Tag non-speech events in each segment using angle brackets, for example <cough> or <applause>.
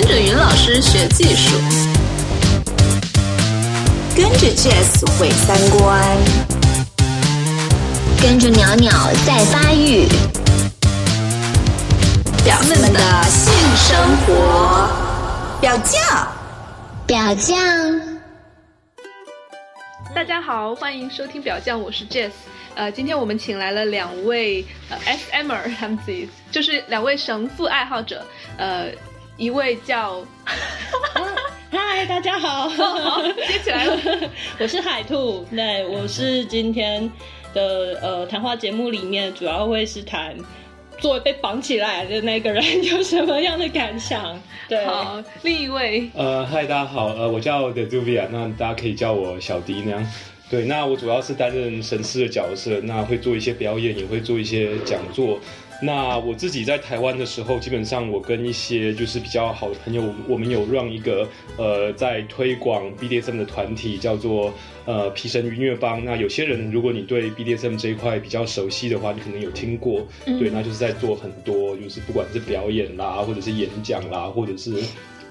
跟着云老师学技术，跟着 Jazz 毁三观，跟着袅袅在发育，表妹们的性生活，表酱，表酱。大家好，欢迎收听表酱，我是 Jazz。呃，今天我们请来了两位呃 SMer，他们自己就是两位神父爱好者，呃，一位叫，嗨，大家好，接起来了，<laughs> 我是海兔，对，我是今天的呃谈话节目里面主要会是谈作为被绑起来的那个人有什么样的感想，对，好，另一位，呃，嗨，大家好，呃，我叫 The Duvia，那大家可以叫我小迪那样。对，那我主要是担任神师的角色，那会做一些表演，也会做一些讲座。那我自己在台湾的时候，基本上我跟一些就是比较好的朋友，我们有让一个呃在推广 BDSM 的团体，叫做呃皮神愉悦帮。那有些人，如果你对 BDSM 这一块比较熟悉的话，你可能有听过。对，那就是在做很多，就是不管是表演啦，或者是演讲啦，或者是。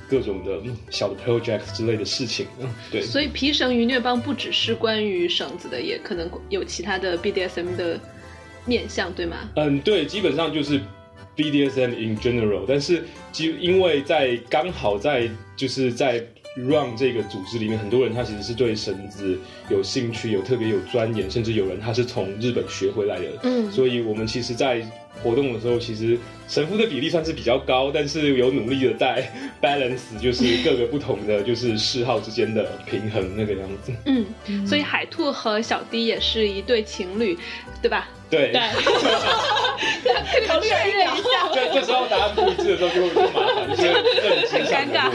各种的小的 project 之类的事情，嗯，对。所以皮绳愉虐帮不只是关于绳子的，也可能有其他的 BDSM 的面向，对吗？嗯，对，基本上就是 BDSM in general。但是，就因为在刚好在就是在 run 这个组织里面，很多人他其实是对绳子有兴趣，有特别有钻研，甚至有人他是从日本学回来的。嗯，所以我们其实，在活动的时候，其实神父的比例算是比较高，但是有努力的在 balance，就是各个不同的就是嗜好之间的平衡那个样子。嗯，所以海兔和小迪也是一对情侣，对吧？对。对。<laughs> 考虑确认一下。这这时候答案不一致的时候，就会就麻烦，就是很尴尬。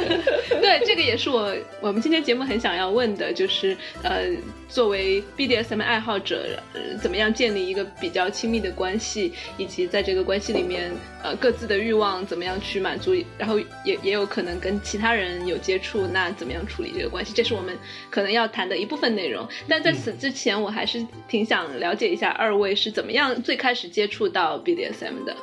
<laughs> 对，这个也是我我们今天节目很想要问的，就是呃，作为 BDSM 爱好者，怎么样建立一个比较亲密的关系？以及在这个关系里面，呃，各自的欲望怎么样去满足，然后也也有可能跟其他人有接触，那怎么样处理这个关系？这是我们可能要谈的一部分内容。但在此之前，我还是挺想了解一下二位是怎么样最开始接触到 BDSM 的。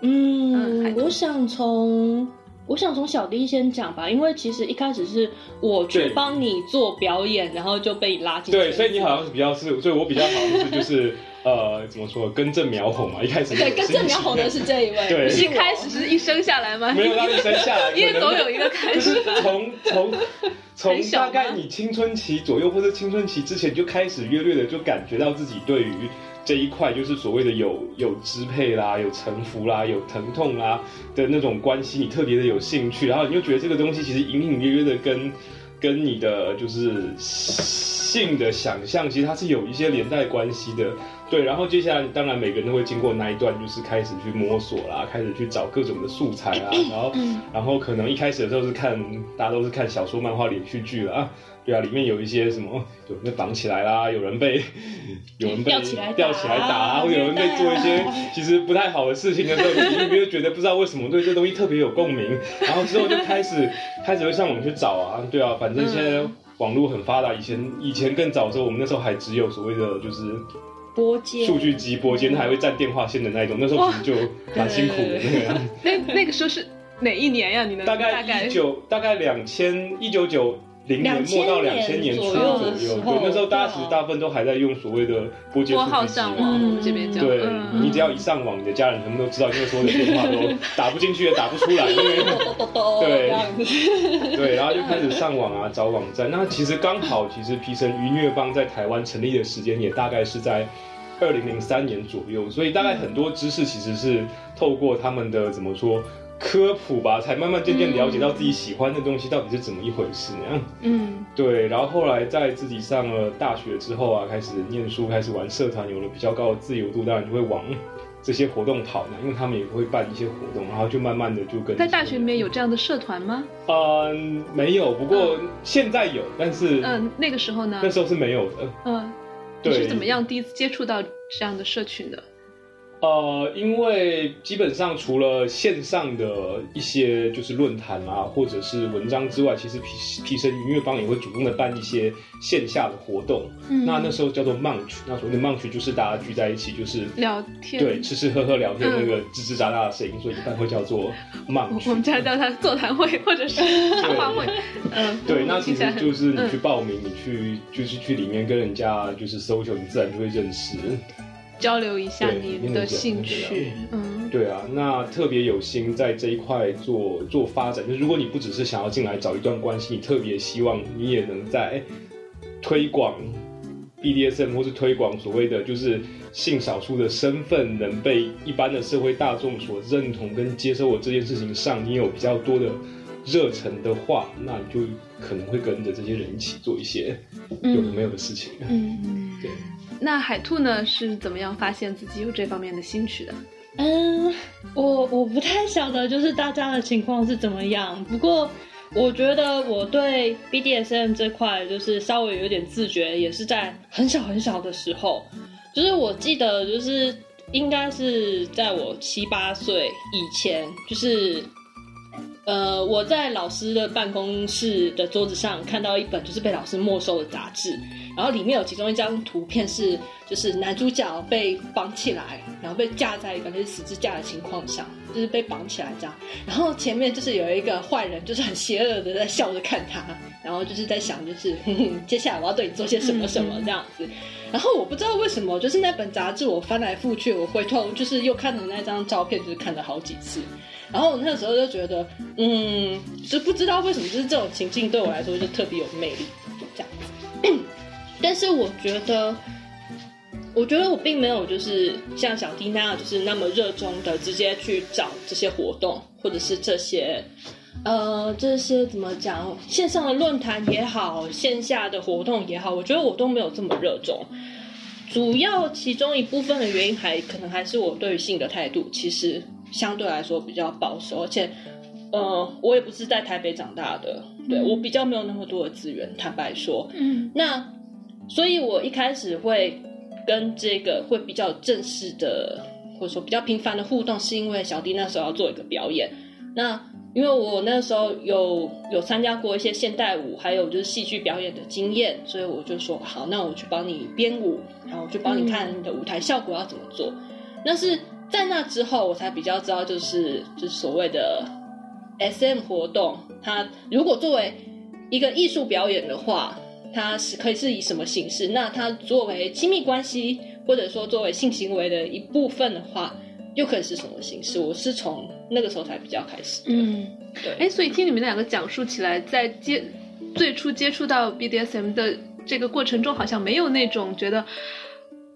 嗯，我想从我想从小弟先讲吧，因为其实一开始是我去帮你做表演，然后就被你拉进。对，所以你好像是比较是，所以我比较好的是就是。呃，怎么说？根正苗红嘛，一开始对，根正苗红的是这一位。对，一开始是一生下来吗？没有到一生下来，因为总有一个开始。从从从 <laughs> 大概你青春期左右，或者青春期之前就开始，约略的就感觉到自己对于这一块，就是所谓的有有支配啦、有臣服啦、有疼痛啦的那种关系，你特别的有兴趣，然后你又觉得这个东西其实隐隐约约的跟跟你的就是性的想象，其实它是有一些连带关系的。对，然后接下来当然每个人都会经过那一段，就是开始去摸索啦，开始去找各种的素材啊，<clears throat> 然后然后可能一开始的时候是看大家都是看小说、漫画、连续剧了啊，对啊，里面有一些什么有人被绑起来啦，有人被 <laughs> 有人被吊起来吊起来打，或有人被做一些其实不太好的事情的时候，你就觉得不知道为什么对这东西特别有共鸣，然后之后就开始开始会上网去找啊，对啊，反正现在网络很发达，以前以前更早的时候，我们那时候还只有所谓的就是。拨接数据机拨接，它还会占电话线的那一种，那时候其实就蛮辛苦的那个。那那个时候是哪一年呀？你能大概一九大概两千一九九零年末到两千年初左右，对，那时候大家其实大部分都还在用所谓的拨接数据机。上网这边对，你只要一上网，你的家人全部都知道，因为所有的电话都 <laughs> 打不进去，也打不出来，因为 <laughs> 对对，然后就开始上网啊，找网站。那其实刚好，其实皮神鱼虐帮在台湾成立的时间也大概是在。二零零三年左右，所以大概很多知识其实是透过他们的怎么说科普吧，才慢慢渐渐了解到自己喜欢的东西到底是怎么一回事那样。嗯，对。然后后来在自己上了大学之后啊，开始念书，开始玩社团，有了比较高的自由度，当然就会往这些活动跑呢，因为他们也会办一些活动，然后就慢慢的就跟在大学里面有这样的社团吗？嗯，没有。不过现在有，但是嗯，那个时候呢？那时候是没有的。嗯。你是怎么样第一次接触到这样的社群的？呃，因为基本上除了线上的一些就是论坛啊，或者是文章之外，其实皮皮神音乐坊也会主动的办一些线下的活动。嗯那那时候叫做 munch，那所谓的 munch 就是大家聚在一起，就是聊天对吃吃喝喝聊天嗯那个吱吱喳喳的声音，所以一般会叫做我 munch。我们家叫它座谈会或者是谈 <laughs> 话会，嗯，对，那其实就是你去嗯报名，你去就是去里面跟人家就是 social，你自然就会认识。交流一下你的兴趣，嗯对啊，那特别有心在这一块做做发展。就是如果你不只是想要进来找一段关系，你特别希望你也能在推广 BDSM 或是推广所谓的就是性少数的身份能被一般的社会大众所认同跟接受我这件事情上，你有比较多的热忱的话，那你就可能会跟着这些人一起做一些有的没有的事情。嗯。对。那海兔呢是怎么样发现自己有这方面的兴趣的？嗯，我我不太晓得，就是大家的情况是怎么样。不过我觉得我对 BDSM 这块就是稍微有点自觉，也是在很小很小的时候。就是我记得，就是应该是在我七八岁以前，就是呃，我在老师的办公室的桌子上看到一本就是被老师没收的杂志，然后里面有其中一张图片是，就是男主角被绑起来，然后被架在感觉是十字架的情况下，就是被绑起来这样。然后前面就是有一个坏人，就是很邪恶的在笑着看他，然后就是在想，就是 <laughs> 哼哼，接下来我要对你做些什么什么这样子。然后我不知道为什么，就是那本杂志我翻来覆去，我回头就是又看了那张照片，就是看了好几次。然后我那时候就觉得，嗯，就不知道为什么，就是这种情境对我来说就特别有魅力，但是我觉得，我觉得我并没有就是像小弟那样，就是那么热衷的直接去找这些活动，或者是这些。呃，这些怎么讲？线上的论坛也好，线下的活动也好，我觉得我都没有这么热衷。主要其中一部分的原因还可能还是我对于性的态度，其实相对来说比较保守，而且，呃，我也不是在台北长大的，对我比较没有那么多的资源，坦白说，嗯那所以我一开始会跟这个会比较正式的，或者说比较频繁的互动，是因为小弟那时候要做一个表演，那。因为我那时候有有参加过一些现代舞，还有就是戏剧表演的经验，所以我就说好，那我去帮你编舞，然后我去帮你看你的舞台效果要怎么做。但是在那之后，我才比较知道，就是就是所谓的 SM 活动，它如果作为一个艺术表演的话，它是可以是以什么形式？那它作为亲密关系，或者说作为性行为的一部分的话，又可以是什么形式？我是从那个时候才比较开始。嗯，对。哎，所以听你们两个讲述起来，在接最初接触到 BDSM 的这个过程中，好像没有那种觉得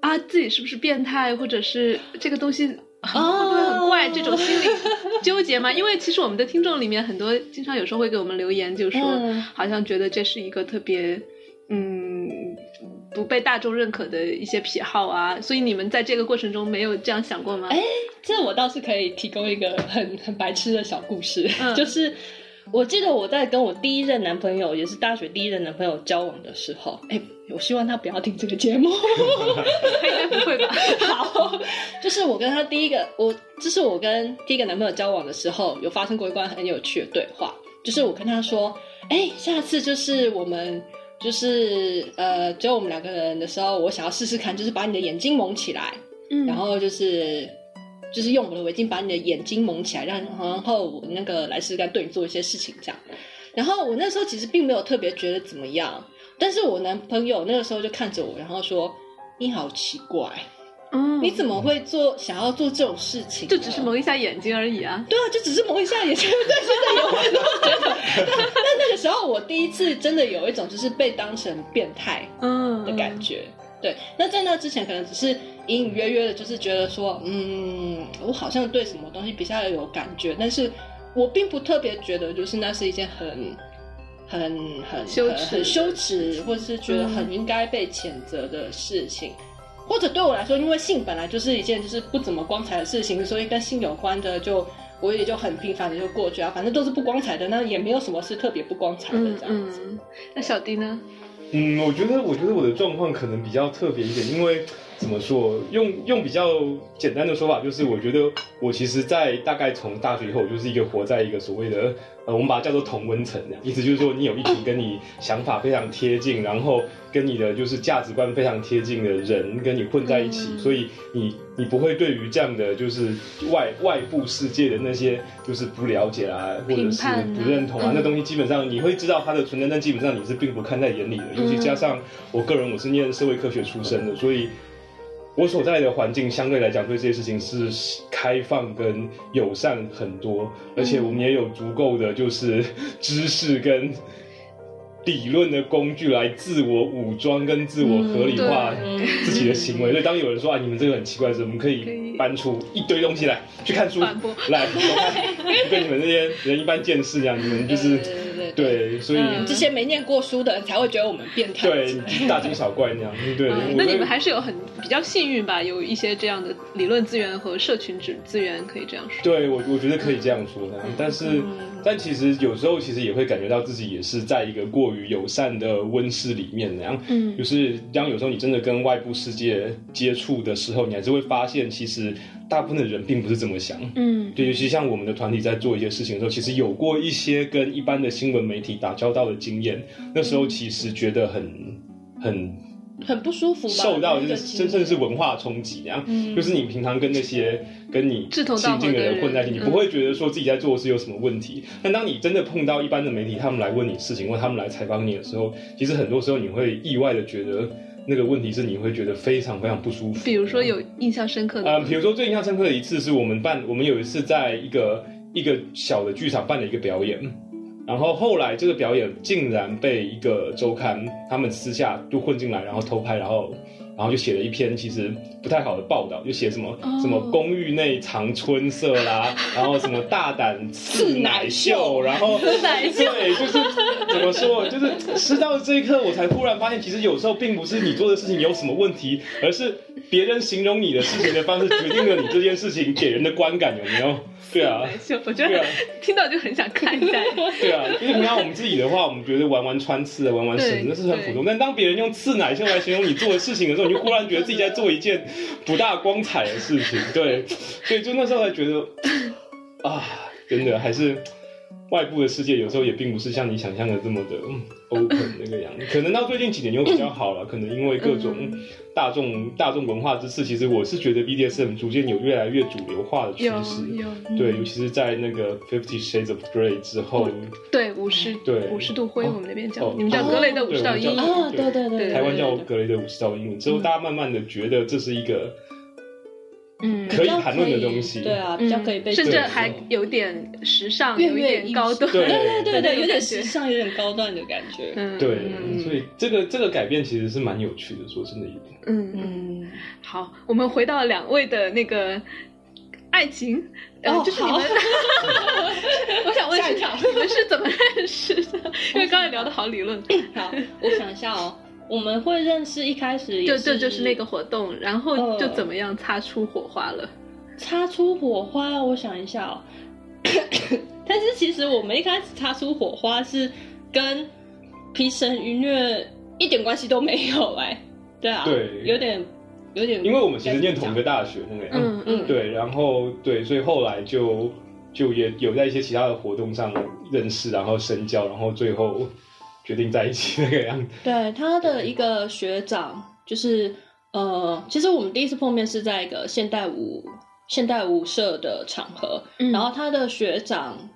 啊自己是不是变态，或者是这个东西。会不会很怪？这种心理纠结吗？<laughs> 因为其实我们的听众里面很多，经常有时候会给我们留言，就说嗯好像觉得这是一个特别嗯不被大众认可的一些癖好啊。所以你们在这个过程中没有这样想过吗？哎，这我倒是可以提供一个很 <laughs> 很白痴的小故事，嗯 <laughs> 就是我记得我在跟我第一任男朋友，也是大学第一任男朋友交往的时候，哎，我希望他不要听这个节目。<laughs> 他应该不会吧？好，就是我跟他第一个，我这是我跟第一个男朋友交往的时候，有发生过一段很有趣的对话。就是我跟他说，哎，下次就是我们就是呃，只有我们两个人的时候，我想要试试看，就是把你的眼睛蒙起来，嗯然后就是就是用我的围巾把你的眼睛蒙起来，让然后我那个来试试看对你做一些事情这样。然后我那时候其实并没有特别觉得怎么样，但是我男朋友那个时候就看着我，然后说：“你好奇怪，嗯你怎么会做想要做这种事情？就只是蒙一下眼睛而已啊。对啊，就只是蒙一下眼睛。对，现在有很多人觉得，但但那个时候我第一次真的有一种就是被当成变态嗯的感觉。对，那在那之前可能只是隐隐约约的，就是觉得说，嗯，我好像对什么东西比较有感觉，但是我并不特别觉得就是那是一件很。很很羞耻羞耻，或者是觉得很应该被谴责的事情，或者对我来说，因为性本来就是一件就是不怎么光彩的事情，所以跟性有关的就我也就很平凡的就过去啊，反正都是不光彩的，那也没有什么是特别不光彩的嗯这样子。嗯，那小丁呢？嗯，我觉得，我觉得我的状况可能比较特别一点，因为怎么说？用用比较简单的说法，就是我觉得我其实，在大概从大学以后，我就是一个活在一个所谓的呃，我们把它叫做同温层意思就是说，你有一群跟你想法非常贴近，然后跟你的就是价值观非常贴近的人跟你混在一起，所以你你不会对于这样的就是外外部世界的那些就是不了解啊，或者是不认同啊，那东西基本上你会知道它的存在，但基本上你是并不看在眼里的。尤其加上我个人我是念社会科学出身的，所以。我所在的环境相对来讲，对这些事情是开放跟友善很多，而且我们也有足够的就是知识跟理论的工具来自我武装跟自我合理化 <laughs> 自己的行为。所以当有人说啊，你们这个很奇怪的时候，我们可以搬出一堆东西来去看书，来，<laughs> 跟你们这些人一般见识一样，你们就是。对，所以这些没念过书的人才会觉得我们变态，对，大惊小怪那样。<laughs> 对，那你们还是有很比较幸运吧，有一些这样的理论资源和社群资资源，可以这样说。对我，我觉得可以这样说的。但是，但其实有时候其实也会感觉到自己也是在一个过于友善的温室里面那样。嗯，就是当有时候你真的跟外部世界接触的时候，你还是会发现其实。大部分的人并不是这么想，嗯，对，尤其像我们的团体在做一些事情的时候，其实有过一些跟一般的新闻媒体打交道的经验，那时候其实觉得很很很不舒服，受到就是真正是文化冲击，这样，就是你平常跟那些跟你亲近的人混在一起，你不会觉得说自己在做的事有什么问题，但当你真的碰到一般的媒体，他们来问你事情，或他们来采访你的时候，其实很多时候你会意外的觉得。那个问题是你会觉得非常非常不舒服。比如说有印象深刻的，呃，比如说最印象深刻的一次是我们办，我们有一次在一个一个小的剧场办了一个表演，然后后来这个表演竟然被一个周刊他们私下就混进来，然后偷拍，然后。然后就写了一篇其实不太好的报道，就写什么什么公寓内藏春色啦，然后什么大胆刺奶秀，然后对，就是怎么说，就是吃到这一刻，我才忽然发现，其实有时候并不是你做的事情有什么问题，而是别人形容你的事情的方式决定了你这件事情给人的观感有没有？对啊，我觉得听到就很想看一下。<laughs> 对啊，因为平常我们自己的话，我们觉得玩玩穿刺啊，玩玩绳，那是很普通。但当别人用刺奶秀来形容你做的事情的时候，你就忽然觉得自己在做一件不大光彩的事情。对，<laughs> 所以就那时候才觉得啊，真的还是。外部的世界有时候也并不是像你想象的这么的 open 那个样子，可能到最近几年又比较好了，可能因为各种大众大众文化之势，其实我是觉得 BDSM 逐渐有越来越主流化的趋势，对，尤其是在那个 Fifty Shades of Grey 之后，对五十对。五十度灰，我们那边叫你们叫格雷的五十道阴影，对对对，台湾叫格雷的五十道阴影之后，大家慢慢的觉得这是一个。嗯，可以谈论的东西，对啊，比较可以被，甚至还有点时尚，有点高端，<laughs> 对对对对，有点时尚，有点高端的感觉。嗯，对，所以这个这个改变其实是蛮有趣的，说真的，一点。嗯。嗯，好，我们回到两位的那个爱情，哦，就是你们 <laughs> <laughs> 我想问一下，你们是怎么认识的？因为刚才聊的好理论。好，我想一下哦。我们会认识，一开始就这就是那个活动，然后就怎么样擦出火花了？擦出火花，我想一下哦。<coughs> 但是其实我们一开始擦出火花是跟皮神愉悦一点关系都没有哎。对啊，对，有点有点，因为我们其实念同一个大学那个样，嗯嗯，对，然后对，所以后来就就也有在一些其他的活动上认识，然后深交，然后最后。决定在一起那个样子。对他的一个学长，就是呃，其实我们第一次碰面是在一个现代舞现代舞社的场合，然后他的学长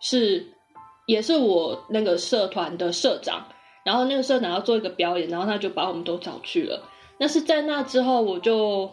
是也是我那个社团的社长，然后那个社长要做一个表演，然后他就把我们都找去了。那是在那之后，我就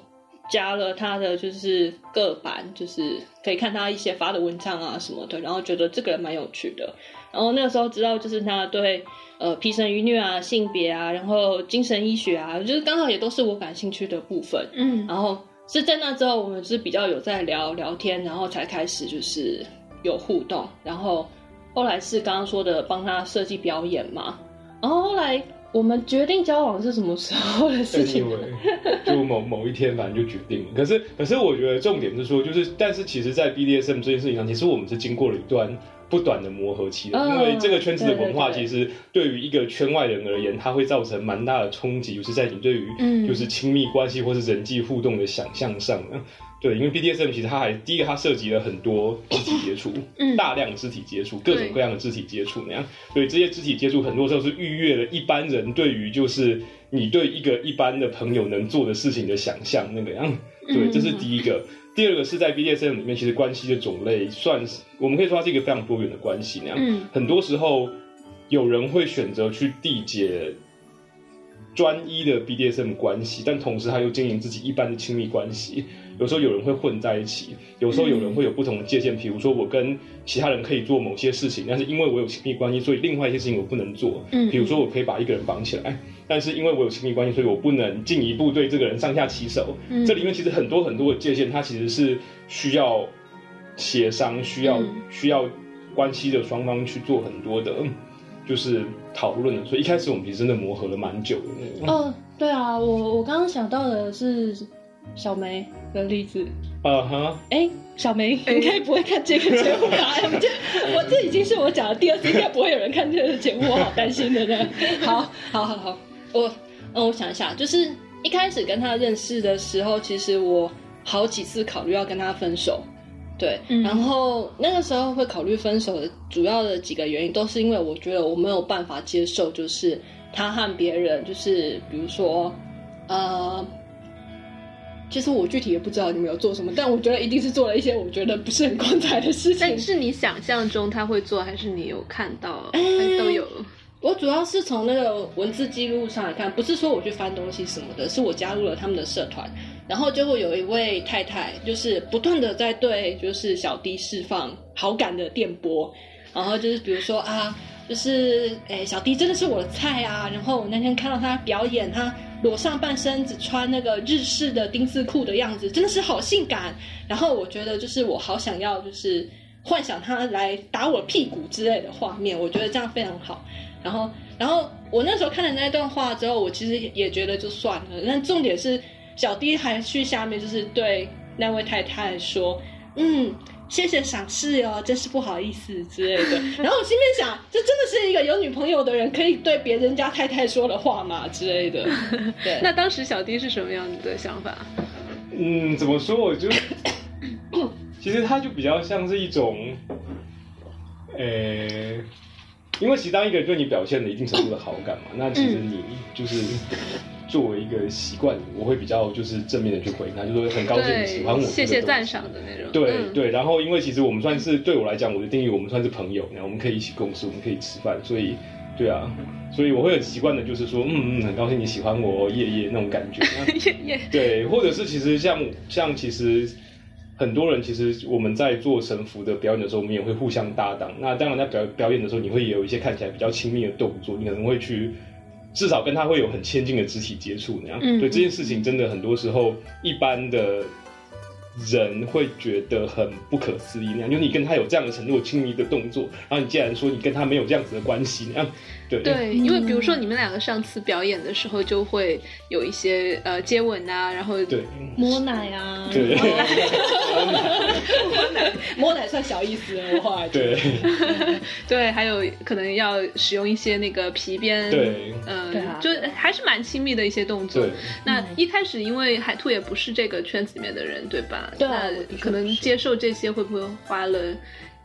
加了他的就是各版，就是可以看他一些发的文章啊什么的，然后觉得这个人蛮有趣的。然后那个时候知道，就是他对呃皮神愉虐啊、性别啊，然后精神医学啊，就是刚好也都是我感兴趣的部分。嗯，然后是在那之后，我们是比较有在聊聊天，然后才开始就是有互动。然后后来是刚刚说的帮他设计表演嘛。然后后来我们决定交往是什么时候的事情？<laughs> 就某某一天，反正就决定了。可是可是我觉得重点是说，就是但是其实，在 BDSM 这件事情上，其实我们是经过了一段。不短的磨合期的，因为这个圈子的文化其实对于一个圈外人而言，它会造成蛮大的冲击，就是在你对于就是亲密关系或是人际互动的想象上。对，因为 BDSM 其实它还第一个，它涉及了很多肢体接触，大量肢体接触，各种各样的肢体接触那样。所以这些肢体接触很多时候是逾越了一般人对于就是你对一个一般的朋友能做的事情的想象那个样。对，这是第一个。第二个是在 BDSM 里面，其实关系的种类算是我们可以说它是一个非常多元的关系那样。很多时候有人会选择去缔结专一的 BDSM 关系，但同时他又经营自己一般的亲密关系。有时候有人会混在一起，有时候有人会有不同的界限。比如说，我跟其他人可以做某些事情，但是因为我有亲密关系，所以另外一些事情我不能做。嗯，比如说我可以把一个人绑起来，但是因为我有亲密关系，所以我不能进一步对这个人上下其手。嗯，这里面其实很多很多的界限，它其实是需要协商、需要需要关系的双方去做很多的，就是讨论的。所以一开始我们其实真的磨合了蛮久的那种。哦，对啊，我我刚刚想到的是。小梅的例子，啊哈，哎，小梅应该不会看这个节目吧？我 <laughs> 我这已经是我讲的第二次，应该不会有人看这个节目，我好担心的呢。<laughs> 好，好，好，好，我，嗯，我想一下，就是一开始跟他认识的时候，其实我好几次考虑要跟他分手，对，然后那个时候会考虑分手的主要的几个原因，都是因为我觉得我没有办法接受，就是他和别人，就是比如说，呃。其实我具体也不知道你们有做什么，但我觉得一定是做了一些我觉得不是很光彩的事情。但是你想象中他会做，还是你有看到？都有。我主要是从那个文字记录上来看，不是说我去翻东西什么的，是我加入了他们的社团，然后就会有一位太太，就是不断的在对就是小弟释放好感的电波，然后就是比如说啊，就是诶小弟真的是我的菜啊，然后我那天看到他表演他。裸上半身只穿那个日式的丁字裤的样子，真的是好性感。然后我觉得，就是我好想要，就是幻想他来打我屁股之类的画面。我觉得这样非常好。然后，然后我那时候看了那段话之后，我其实也觉得就算了。但重点是，小弟还去下面就是对那位太太说：“嗯。”谢谢赏识哦，真是不好意思之类的。<laughs> 然后我心里面想，这真的是一个有女朋友的人可以对别人家太太说的话吗？之类的。<laughs> 对。那当时小弟是什么样的想法？嗯，怎么说？我就 <coughs> 其实他就比较像是一种，呃，因为其实当一个人对你表现了一定程度的好感嘛，那其实你就是。作为一个习惯，我会比较就是正面的去回应他，就说很高兴你喜欢我，谢谢赞赏的那种。对对，然后因为其实我们算是对我来讲，我的定义我们算是朋友，然后我们可以一起共事，我们可以吃饭，所以对啊，所以我会很习惯的，就是说嗯嗯，很高兴你喜欢我，夜夜那种感觉。<laughs> 夜夜。对，或者是其实像像其实很多人其实我们在做神符的表演的时候，我们也会互相搭档。那当然在表表演的时候，你会有一些看起来比较亲密的动作，你可能会去。至少跟他会有很亲近的肢体接触那样，所以这件事情真的很多时候一般的人会觉得很不可思议那样，就你跟他有这样的程度亲密的动作，然后你竟然说你跟他没有这样子的关系那样。对，因为比如说你们两个上次表演的时候，就会有一些呃接吻啊，然后对。摸奶啊，对。摸奶。摸奶。算小意思的话，对。<laughs> 对，还有可能要使用一些那个皮鞭，对，嗯，就还是蛮亲密的一些动作。那一开始因为海兔也不是这个圈子里面的人，对吧？对，可能接受这些会不会花了？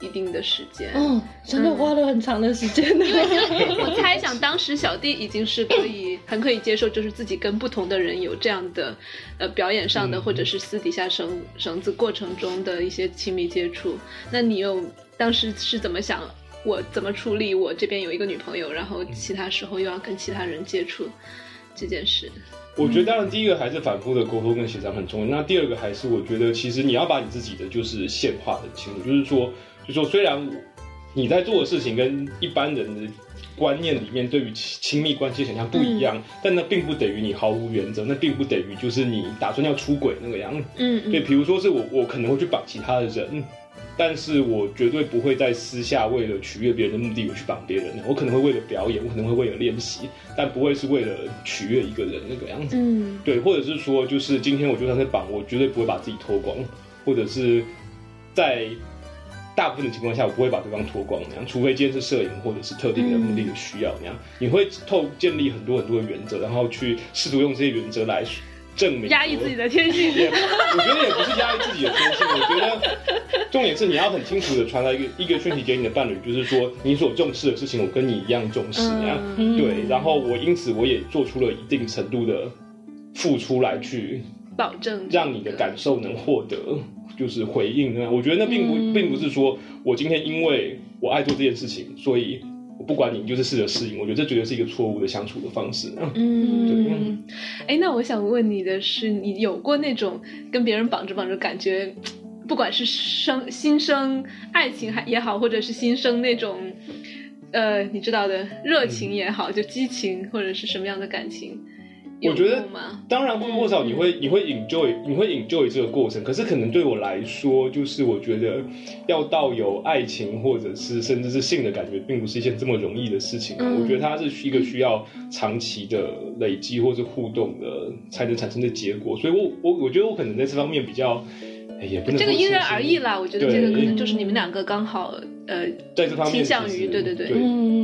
一定的时间，嗯，真的花了很长的时间呢。<laughs> 我猜想当时小弟已经是可以很可以接受，就是自己跟不同的人有这样的，呃，表演上的或者是私底下绳绳子过程中的一些亲密接触。那你又当时是怎么想？我怎么处理？我这边有一个女朋友，然后其他时候又要跟其他人接触这件事。我觉得当然第一个还是反复的沟通跟协商很重要。那第二个还是我觉得其实你要把你自己的就是线画的清楚，就是说。就说虽然你在做的事情跟一般人的观念里面对于亲密关系想象不一样，但那并不等于你毫无原则，那并不等于就是你打算要出轨那个样子。嗯，对，比如说是我，我可能会去绑其他的人，但是我绝对不会在私下为了取悦别人的目的我去绑别人。我可能会为了表演，我可能会为了练习，但不会是为了取悦一个人那个样子。嗯，对，或者是说，就是今天我就算是绑，我绝对不会把自己脱光，或者是在。大部分的情况下，我不会把对方脱光那样，除非今天是摄影或者是特定的目的的需要那样。你会透建立很多很多的原则，然后去试图用这些原则来证明压抑自己的天性。<laughs> 我觉得也不是压抑自己的天性，我觉得重点是你要很清楚的传达一个一个讯息给你的伴侣，就是说你所重视的事情，我跟你一样重视那样。对，然后我因此我也做出了一定程度的付出来去。保证让你的感受能获得就是回应呢？我觉得那并不并不是说我今天因为我爱做这件事情，所以我不管你你就是试着适应。我觉得这绝对是一个错误的相处的方式。嗯，哎，那我想问你的是，你有过那种跟别人绑着绑着，感觉不管是生新生爱情还也好，或者是新生那种呃，你知道的热情也好，就激情或者是什么样的感情？我觉得，当然或多或少你会你会 enjoy 你会 enjoy 这个过程，可是可能对我来说，就是我觉得要到有爱情或者是甚至是性的感觉，并不是一件这么容易的事情。我觉得它是一个需要长期的累积或是互动的才能产生的结果。所以，我我我觉得我可能在这方面比较，也不能这个因人而异啦。我觉得这个可能就是你们两个刚好呃，在这方面倾向于对对对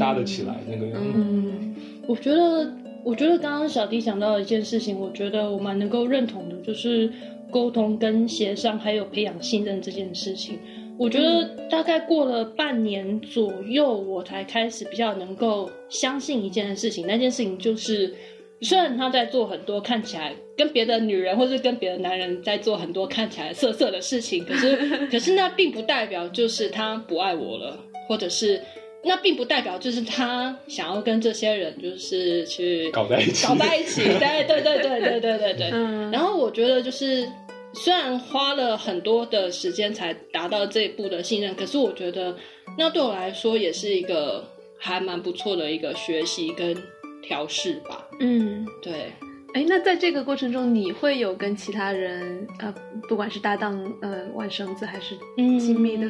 搭得起来那个样子。嗯，我觉得。我觉得刚刚小弟讲到的一件事情，我觉得我蛮能够认同的，就是沟通跟协商，还有培养信任这件事情。我觉得大概过了半年左右，我才开始比较能够相信一件事情。那件事情就是，虽然他在做很多看起来跟别的女人或者跟别的男人在做很多看起来色色的事情，可是 <laughs> 可是那并不代表就是他不爱我了，或者是。那并不代表就是他想要跟这些人就是去搞在一起，搞在一起，对对对对对对对对。嗯。然后我觉得就是虽然花了很多的时间才达到这一步的信任，可是我觉得那对我来说也是一个还蛮不错的一个学习跟调试吧。嗯，对。哎，那在这个过程中，你会有跟其他人呃，不管是搭档呃，玩绳子还是亲密的？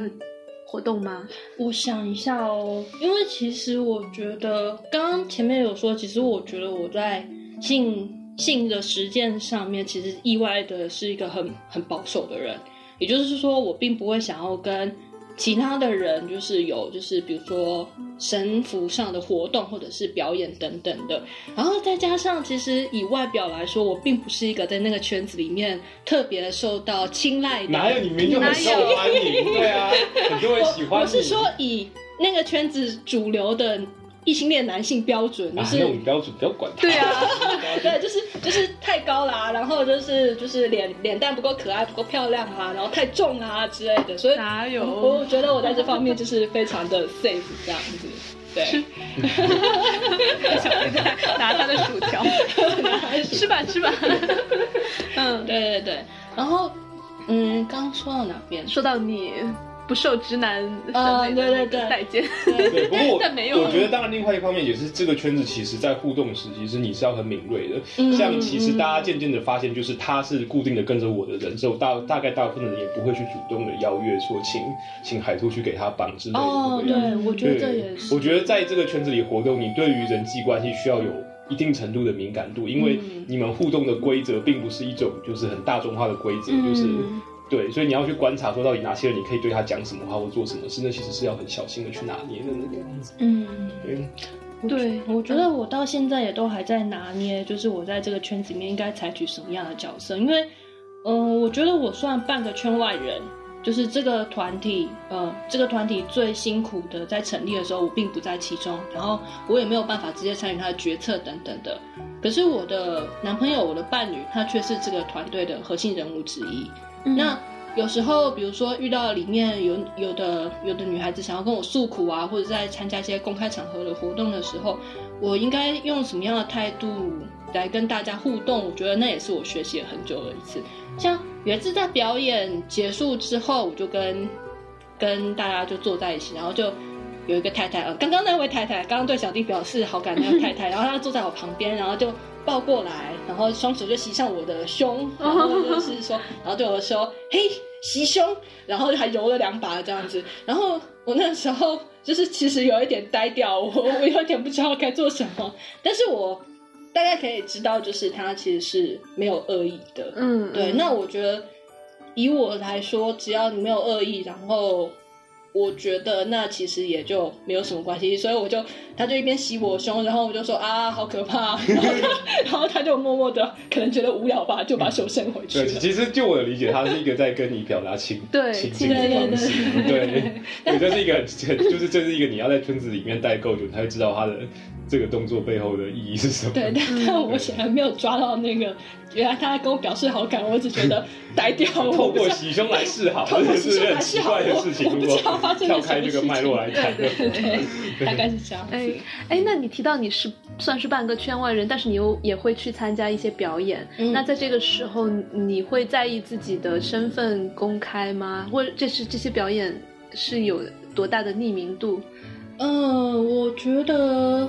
活动吗？我想一下哦，因为其实我觉得刚刚前面有说，其实我觉得我在性性的实践上面，其实意外的是一个很很保守的人，也就是说，我并不会想要跟。其他的人就是有，就是比如说神符上的活动，或者是表演等等的。然后再加上，其实以外表来说，我并不是一个在那个圈子里面特别受到青睐的。哪有你明就很受欢迎？<laughs> 对啊，很多人喜欢我是说，以那个圈子主流的。异性恋男性标准就是那种标准，不要管他。对啊，<laughs> 对，就是就是太高啦，然后就是就是脸脸蛋不够可爱，不够漂亮啊，然后太重啊之类的。所以哪有？我觉得我在这方面就是非常的 safe 这样子。对，<laughs> 拿他的薯条，吃吧吃吧。嗯，对对对。然后，嗯，刚说到哪边？说到你。不受直男审美的待见。对，不过我 <laughs> 觉得，当然，另外一方面也是这个圈子，其实，在互动时，其实你是要很敏锐的。像其实大家渐渐的发现，就是他是固定的跟着我的人，之后大大概大部分人也不会去主动的邀约说请请海兔去给他绑之类的。哦，对，我觉得这也是。我觉得在这个圈子里活动，你对于人际关系需要有一定程度的敏感度，因为你们互动的规则并不是一种就是很大众化的规则，就是。对，所以你要去观察，说到底哪些人你可以对他讲什么话或做什么事，那其实是要很小心的去拿捏的那个样子。嗯，对，对，我觉得我到现在也都还在拿捏，就是我在这个圈子里面应该采取什么样的角色。因为，嗯，我觉得我算半个圈外人，就是这个团体，呃，这个团体最辛苦的在成立的时候，我并不在其中，然后我也没有办法直接参与他的决策等等的。可是我的男朋友，我的伴侣，他却是这个团队的核心人物之一。那有时候，比如说遇到里面有有的有的女孩子想要跟我诉苦啊，或者在参加一些公开场合的活动的时候，我应该用什么样的态度来跟大家互动？我觉得那也是我学习了很久的一次。像有一次在表演结束之后，我就跟跟大家就坐在一起，然后就有一个太太呃，刚刚那位太太刚刚对小弟表示好感那个太太，<laughs> 然后她坐在我旁边，然后就。抱过来，然后双手就袭上我的胸，<laughs> 然后就是说，然后对我说：“嘿，袭胸。”然后还揉了两把这样子。然后我那时候就是其实有一点呆掉，我我有点不知道该做什么。但是我大概可以知道，就是他其实是没有恶意的。嗯，对。那我觉得以我来说，只要你没有恶意，然后我觉得那其实也就没有什么关系，所以我就他就一边洗我胸，然后我就说啊好可怕，然 <laughs> 后然后他就默默的可能觉得无聊吧，就把手伸回去对，其实就我的理解，他是一个在跟你表达情对亲近的方式，对，对，这是一个很就是这是一个你要在村子里面待够久，你才会知道他的这个动作背后的意义是什么。对，但但我显然没有抓到那个，原来他在跟我表示好感，我只觉得 <laughs> 呆掉。透我不知道过洗胸来示好，<laughs> 透过这是很洗胸来示好奇怪的事情。我我不知道发生了跳开这个什么事脉络来谈的对，对，<laughs> 大概是这样。哎哎，那你提到你是算是半个圈外人，但是你又也会去参加一些表演。嗯那在这个时候，你会在意自己的身份公开吗？或者这是这些表演是有多大的匿名度？嗯，我觉得，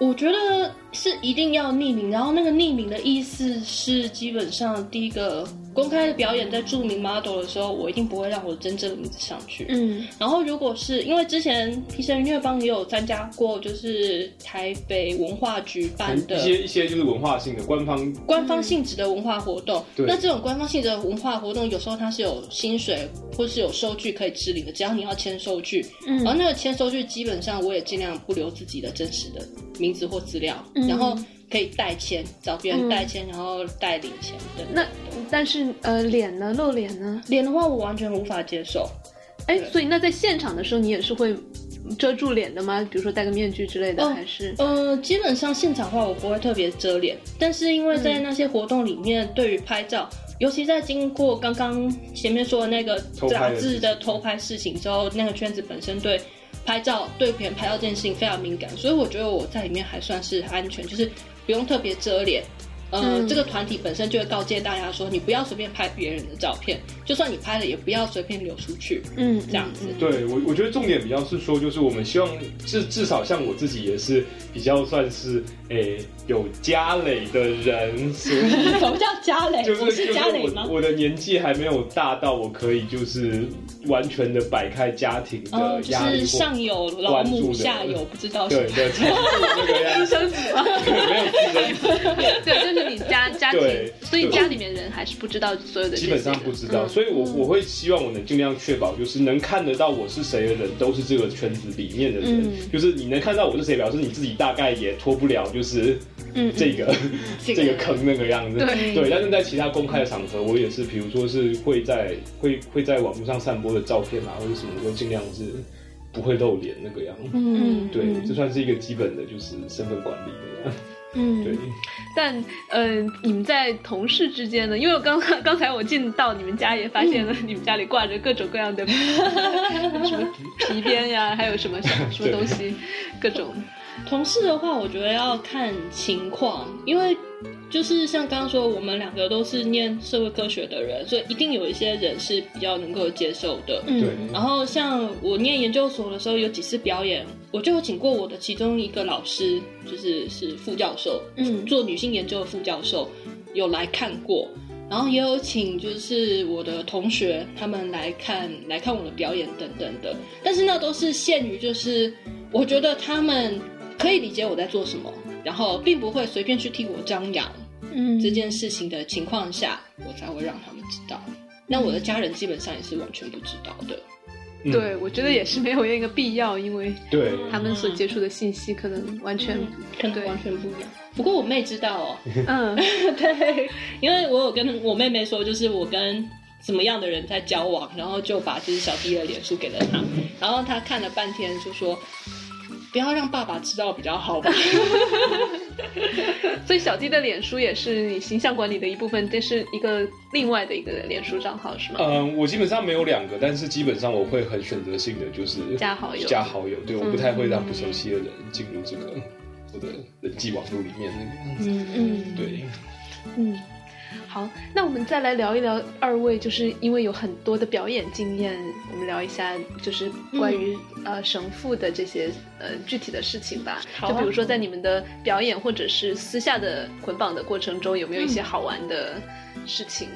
我觉得是一定要匿名。然后那个匿名的意思是，基本上第一个公开的表演，在著名 model 的时候，我一定不会让我真正的名字上去。嗯然后，如果是因为之前皮神音乐帮也有参加过，就是台北文化局办的一些一些就是文化性的官方官方性质的文化活动。对那这种官方性质的文化活动，有时候它是有薪水或是有收据可以支领的，只要你要签收据。嗯然后那个签收据基本上我也尽量不留自己的真实的名字或资料，嗯然后可以代签，找别人代签，然后代领钱等等。那但是呃，脸呢？露脸呢？脸的话，我完全无法接受。哎，所以那在现场的时候，你也是会遮住脸的吗？比如说戴个面具之类的，哦还是？呃，基本上现场的话，我不会特别遮脸，但是因为在嗯那些活动里面，对于拍照，尤其在经过刚刚前面说的那个杂的志的偷拍事情之后，那个圈子本身对拍照、对别人拍照这件事情非常敏感，所以我觉得我在里面还算是安全，就是不用特别遮脸。呃，嗯这个团体本身就会告诫大家说，你不要随便拍别人的照片，就算你拍了，也不要随便流出去，嗯，这样子。对我，我觉得重点比较是说，就是我们希望至至少像我自己也是比较算是诶、有家累的人，所以 <laughs> 什么叫家累？就是是就是家累吗我？我的年纪还没有大到我可以就是完全的摆开家庭哦，的就是压力是上有老母，下有不知道对谁。的程度那个样子，<laughs> 生子吗？没有生子对，就是你家家庭，所以家里面人还是不知道所有的基本上不知道，嗯所以我我会希望我能尽量确保，就是能看得到我是谁的人，都是这个圈子里面的人。嗯就是你能看到我是谁，表示你自己大概也脱不了，就是嗯这个、<laughs> 这个这个坑那个样子。对但是在其他公开的场合，我也是，比如说是会在会会在网络上散播的照片啊，或者什么，都尽量是不会露脸那个样子。嗯，对，嗯这算是一个基本的，就是身份管理的。嗯，对，但嗯、呃你们在同事之间呢？因为我刚刚才我进到你们家也发现了，<laughs> 你们家里挂着各种各样的什么 <laughs> 皮鞭呀，还有什么什么东西，各种。同事的话，我觉得要看情况，因为就是像刚刚说，我们两个都是念社会科学的人，所以一定有一些人是比较能够接受的。嗯对，然后像我念研究所的时候，有几次表演，我就有请过我的其中一个老师，就是是副教授，嗯做女性研究的副教授，有来看过。然后也有请就是我的同学他们来看来看我的表演等等的，但是那都是限于就是我觉得他们可以理解我在做什么，然后并不会随便去替我张扬嗯这件事情的情况下，我才会让他们知道。那我的家人基本上也是完全不知道的。嗯对，我觉得也是没有那个必要，因为对，他们所接触的信息可能完全对可能完全不一样。不过我妹知道哦，嗯 <laughs> 对，因为我有跟我妹妹说，就是我跟什么样的人在交往，然后就把就是小弟的脸书给了她，然后她看了半天就说。不要让爸爸知道比较好吧。<laughs> 所以小弟的脸书也是你形象管理的一部分，这是一个另外的一个脸书账号是吗？嗯，我基本上没有两个，但是基本上我会很选择性的就是加好友加好友。对，我不太会让不熟悉的人进入这个我的人际网络里面那个样子。嗯嗯对，嗯，好，那我们再来聊一聊二位，就是因为有很多的表演经验，我们聊一下就是关于、呃神父的这些呃具体的事情吧。就比如说在你们的表演或者是私下的捆绑的过程中，有没有一些好玩的事情？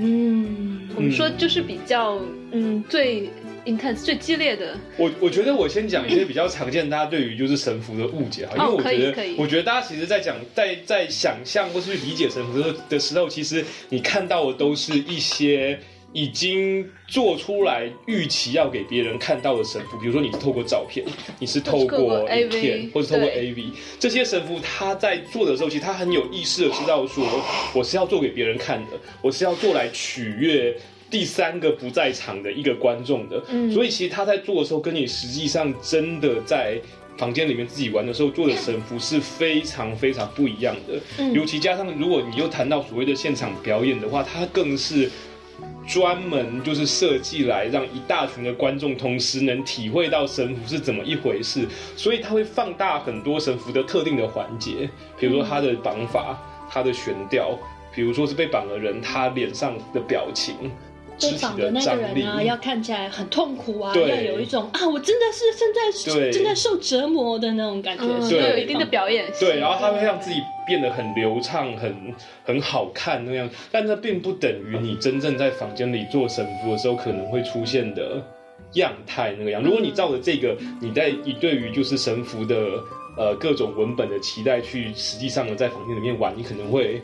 嗯。我们说就是比较嗯。最 intense 最激烈的，我我觉得我先讲一些比较常见大家对于就是神符的误解哈，因为哦我觉得、我觉得大家其实在讲在在想象或是去理解神符的的时候，其实你看到的都是一些。已经做出来预期要给别人看到的神符，比如说你是透过照片，你是透过影片，或者透过 AV，这些神符他在做的时候，其实他很有意识的知道说，我是要做给别人看的，我是要做来取悦第三个不在场的一个观众的。嗯，所以其实他在做的时候，跟你实际上真的在。房间里面自己玩的时候做的神符是非常非常不一样的，尤其加上如果你又谈到所谓的现场表演的话，它更是专门就是设计来让一大群的观众同时能体会到神符是怎么一回事，所以他会放大很多神符的特定的环节，比如说他的绑法、他的悬吊，比如说是被绑的人他脸上的表情。被绑的那个人呢，要看起来很痛苦啊，要有一种啊，我真的是正在正在受折磨的那种感觉，要有一定的表演。对，然后他会让自己变得很流畅、很很好看那样，但这并不等于你真正在房间里做神符的时候可能会出现的样态那个样。如果你照着这个，你在你对于就是神符的呃各种文本的期待去实际上呢在房间里面玩，你可能会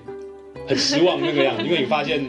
很失望那个样，因为你发现。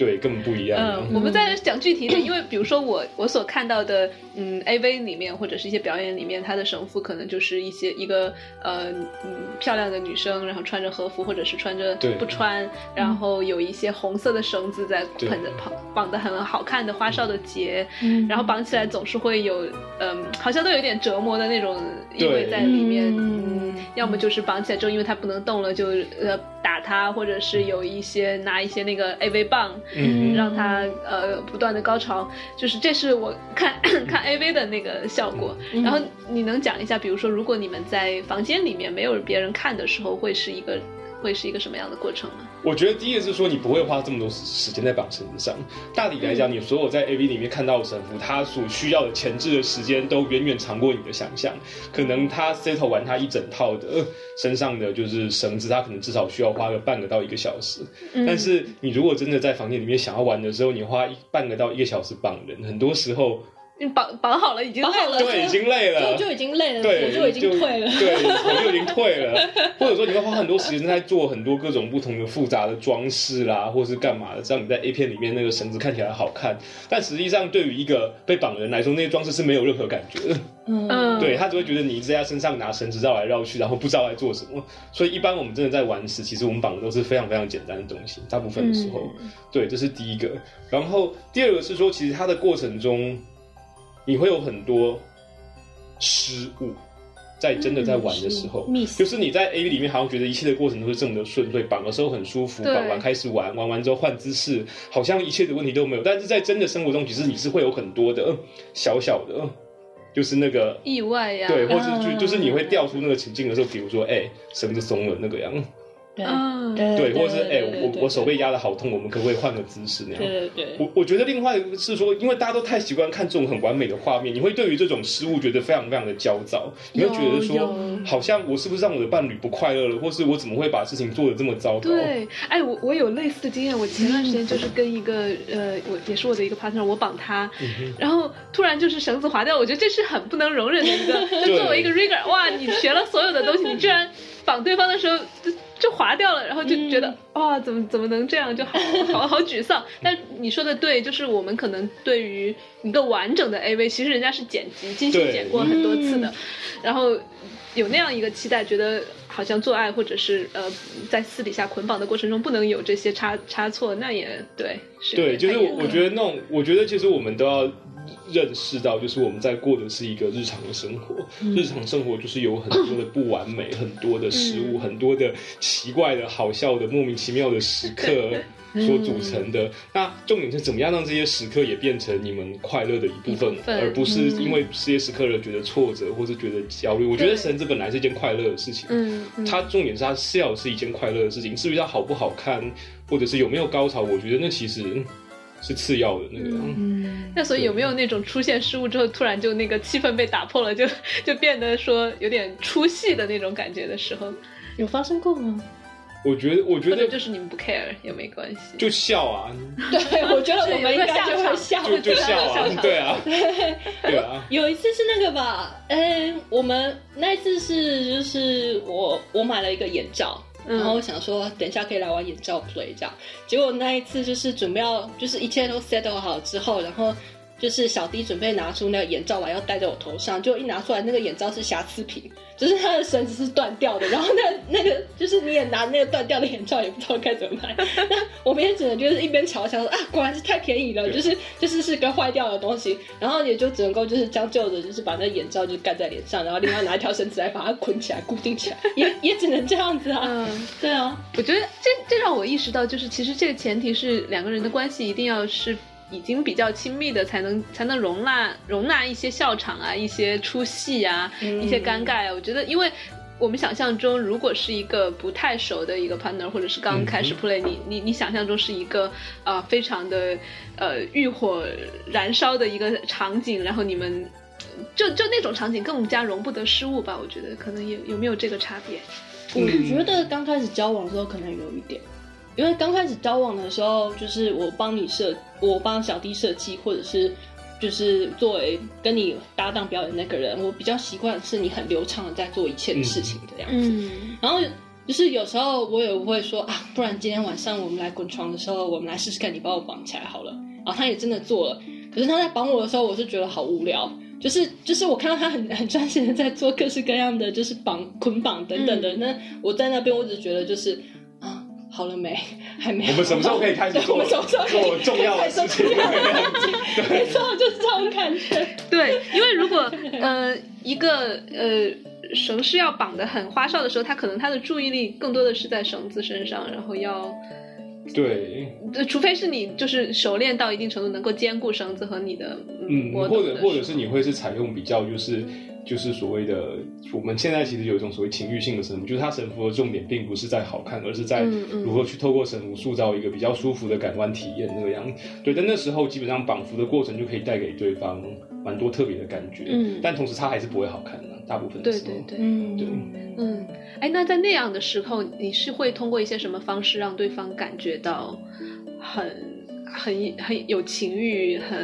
对，根本不一样。嗯，我们在讲具体的，因为比如说我我所看到的，嗯，A V 里面或者是一些表演里面，他的神父可能就是一些一个呃嗯漂亮的女生，然后穿着和服或者是穿着不穿，然后有一些红色的绳子在捆着绑绑的很好看的花哨的结，然后绑起来总是会有嗯，好像都有点折磨的那种意味在里面。嗯，要么就是绑起来之后，因为它不能动了，就呃打它，或者是有一些拿一些那个 A V 棒。嗯，让他呃不断的高潮，就是这是我看 <coughs> 看 A V 的那个效果。然后你能讲一下，比如说如果你们在房间里面没有别人看的时候，会是一个。会是一个什么样的过程呢？我觉得第一个是说，你不会花这么多时间在绑绳子上。大体来讲，你所有在 A V 里面看到的神父，他所需要的前置的时间都远远长过你的想象。可能他 settle 完他一整套的身上的就是绳子，他可能至少需要花个半个到一个小时。但是你如果真的在房间里面想要玩的时候，你花一半个到一个小时绑人，很多时候。绑绑好了，已经绑好了，对，已经累了，就就已经累了，对，就已经退了，对，我就已经退了。<laughs> 或者说，你会花很多时间在做很多各种不同的复杂的装饰啦，或是干嘛的，让你在 A 片里面那个绳子看起来好看。但实际上，对于一个被绑的人来说，那些装饰是没有任何感觉的。嗯，<laughs> 对他只会觉得你在他身上拿绳子绕来绕去，然后不知道在做什么。所以，一般我们真的在玩时，其实我们绑的都是非常非常简单的东西，大部分的时候。对，这是第一个。然后第二个是说，其实它的过程中。你会有很多失误，在真的在玩的时候，就是你在 A V 里面好像觉得一切的过程都是这么的顺遂，绑的时候很舒服，绑完开始玩，玩完之后换姿势，好像一切的问题都没有。但是在真的生活中，其实你是会有很多的嗯小小的，就是那个意外呀，对，或是就就是你会掉出那个情境的时候，比如说哎绳子松了那个样。嗯，对，或者是哎，我我手被压的好痛，我们可不可以换个姿势那样？对对对。我我觉得另外是说，因为大家都太习惯看这种很完美的画面，你会对于这种失误觉得非常非常的焦躁，你会觉得说，好像我是不是让我的伴侣不快乐了，或是我怎么会把事情做的这么糟糕？对，哎，我我有类似的经验，我前段时间就是跟一个呃，我也是我的一个 partner，我绑他，然后突然就是绳子滑掉，我觉得这是很不能容忍的一个，就作为一个 rigger，哇，你学了所有的东西，你居然绑对方的时候。就划掉了，然后就觉得哇，怎么怎么能这样，就好好好沮丧。但你说的对，就是我们可能对于一个完整的 AV，其实人家是剪辑精心剪过很多次的，然后有那样一个期待，觉得好像做爱或者是呃在私底下捆绑的过程中不能有这些差差错，那也对。是对，就是我我觉得那种，我觉得其实我们都要。认识到，就是我们在过的是一个日常的生活，日常生活就是有很多的不完美，很多的失误，很多的奇怪的、好笑的、莫名其妙的时刻所组成的。那重点是怎么样让这些时刻也变成你们快乐的一部分，而不是因为这些时刻而觉得挫折或是觉得焦虑。我觉得绳子本来是一件快乐的事情，嗯，它重点是它是要是一件快乐的事情，至于它好不好看，或者是有没有高潮，我觉得那其实。是次要的那个样，嗯，那所以有没有那种出现失误之后，突然就那个气氛被打破了，就 <laughs> 就变得说有点出戏的那种感觉的时候，有发生过吗？我觉得，我觉得就是你们不 care 也没关系，就笑啊。<laughs> 对，我觉得我们应该就会笑，就就笑 <laughs> 啊，对啊，对啊。有一次是那个吧，嗯，我们那一次是就是我我买了一个眼罩。然后我想说等一下可以来玩眼罩 play 这样，结果那一次就是准备要就是一切都 settle 好之后，然后。就是小迪准备拿出那个眼罩来要戴在我头上，就一拿出来，那个眼罩是瑕疵品，就是它的绳子是断掉的。然后那那个就是你也拿那个断掉的眼罩，也不知道该怎么买。<laughs> 那我们也只能就是一边嘲笑说啊，果然是太便宜了，就是就是是个坏掉的东西。然后也就只能够就是将就着，就是把那眼罩就盖在脸上，然后另外拿一条绳子来把它捆起来固定起来，也也只能这样子啊。嗯，对啊，我觉得这这让我意识到，就是其实这个前提是两个人的关系一定要是。已经比较亲密的，才能才能容纳容纳一些笑场啊，一些出戏啊，一些尴尬啊。我觉得，因为我们想象中，如果是一个不太熟的一个 partner，或者是刚开始 play，你你你想象中是一个呃非常的呃欲火燃烧的一个场景，然后你们就就那种场景更加容不得失误吧？我觉得可能有有没有这个差别？我觉得刚开始交往的时候可能有一点。因为刚开始交往的时候，就是我帮你设，我帮小弟设计，或者是就是作为跟你搭档表演那个人，我比较习惯是你很流畅的在做一切的事情的样子。然后就是有时候我也会说啊，不然今天晚上我们来滚床的时候，我们来试试看，你把我绑起来好了。然后他也真的做了，可是他在绑我的时候，我是觉得好无聊，就是 <laughs> 就是我看到他很很专心的在做各式各样的就是绑捆 <laughs> 绑等等的，那我在那边我只觉得就是。好了没？还没。我们什么时候可以开始做做重要的事情？<laughs> 没错，就是这种感觉。对，因为如果呃一个呃绳是要绑的很花哨的时候，他可能他的注意力更多的是在绳子身上，然后要对，除非是你就是熟练到一定程度，能够兼顾绳子和你的嗯，或者或者是你会是采用比较就是。就是所谓的，我们现在其实有一种所谓情欲性的神符，就是它神符的重点并不是在好看，而是在如何去透过神符塑造一个比较舒服的感官体验那个样。对，但那时候基本上绑符的过程就可以带给对方蛮多特别的感觉，嗯，但同时它还是不会好看的，大部分对对对，嗯。对，嗯，哎，那在那样的时候，你是会通过一些什么方式让对方感觉到很很很有情欲，很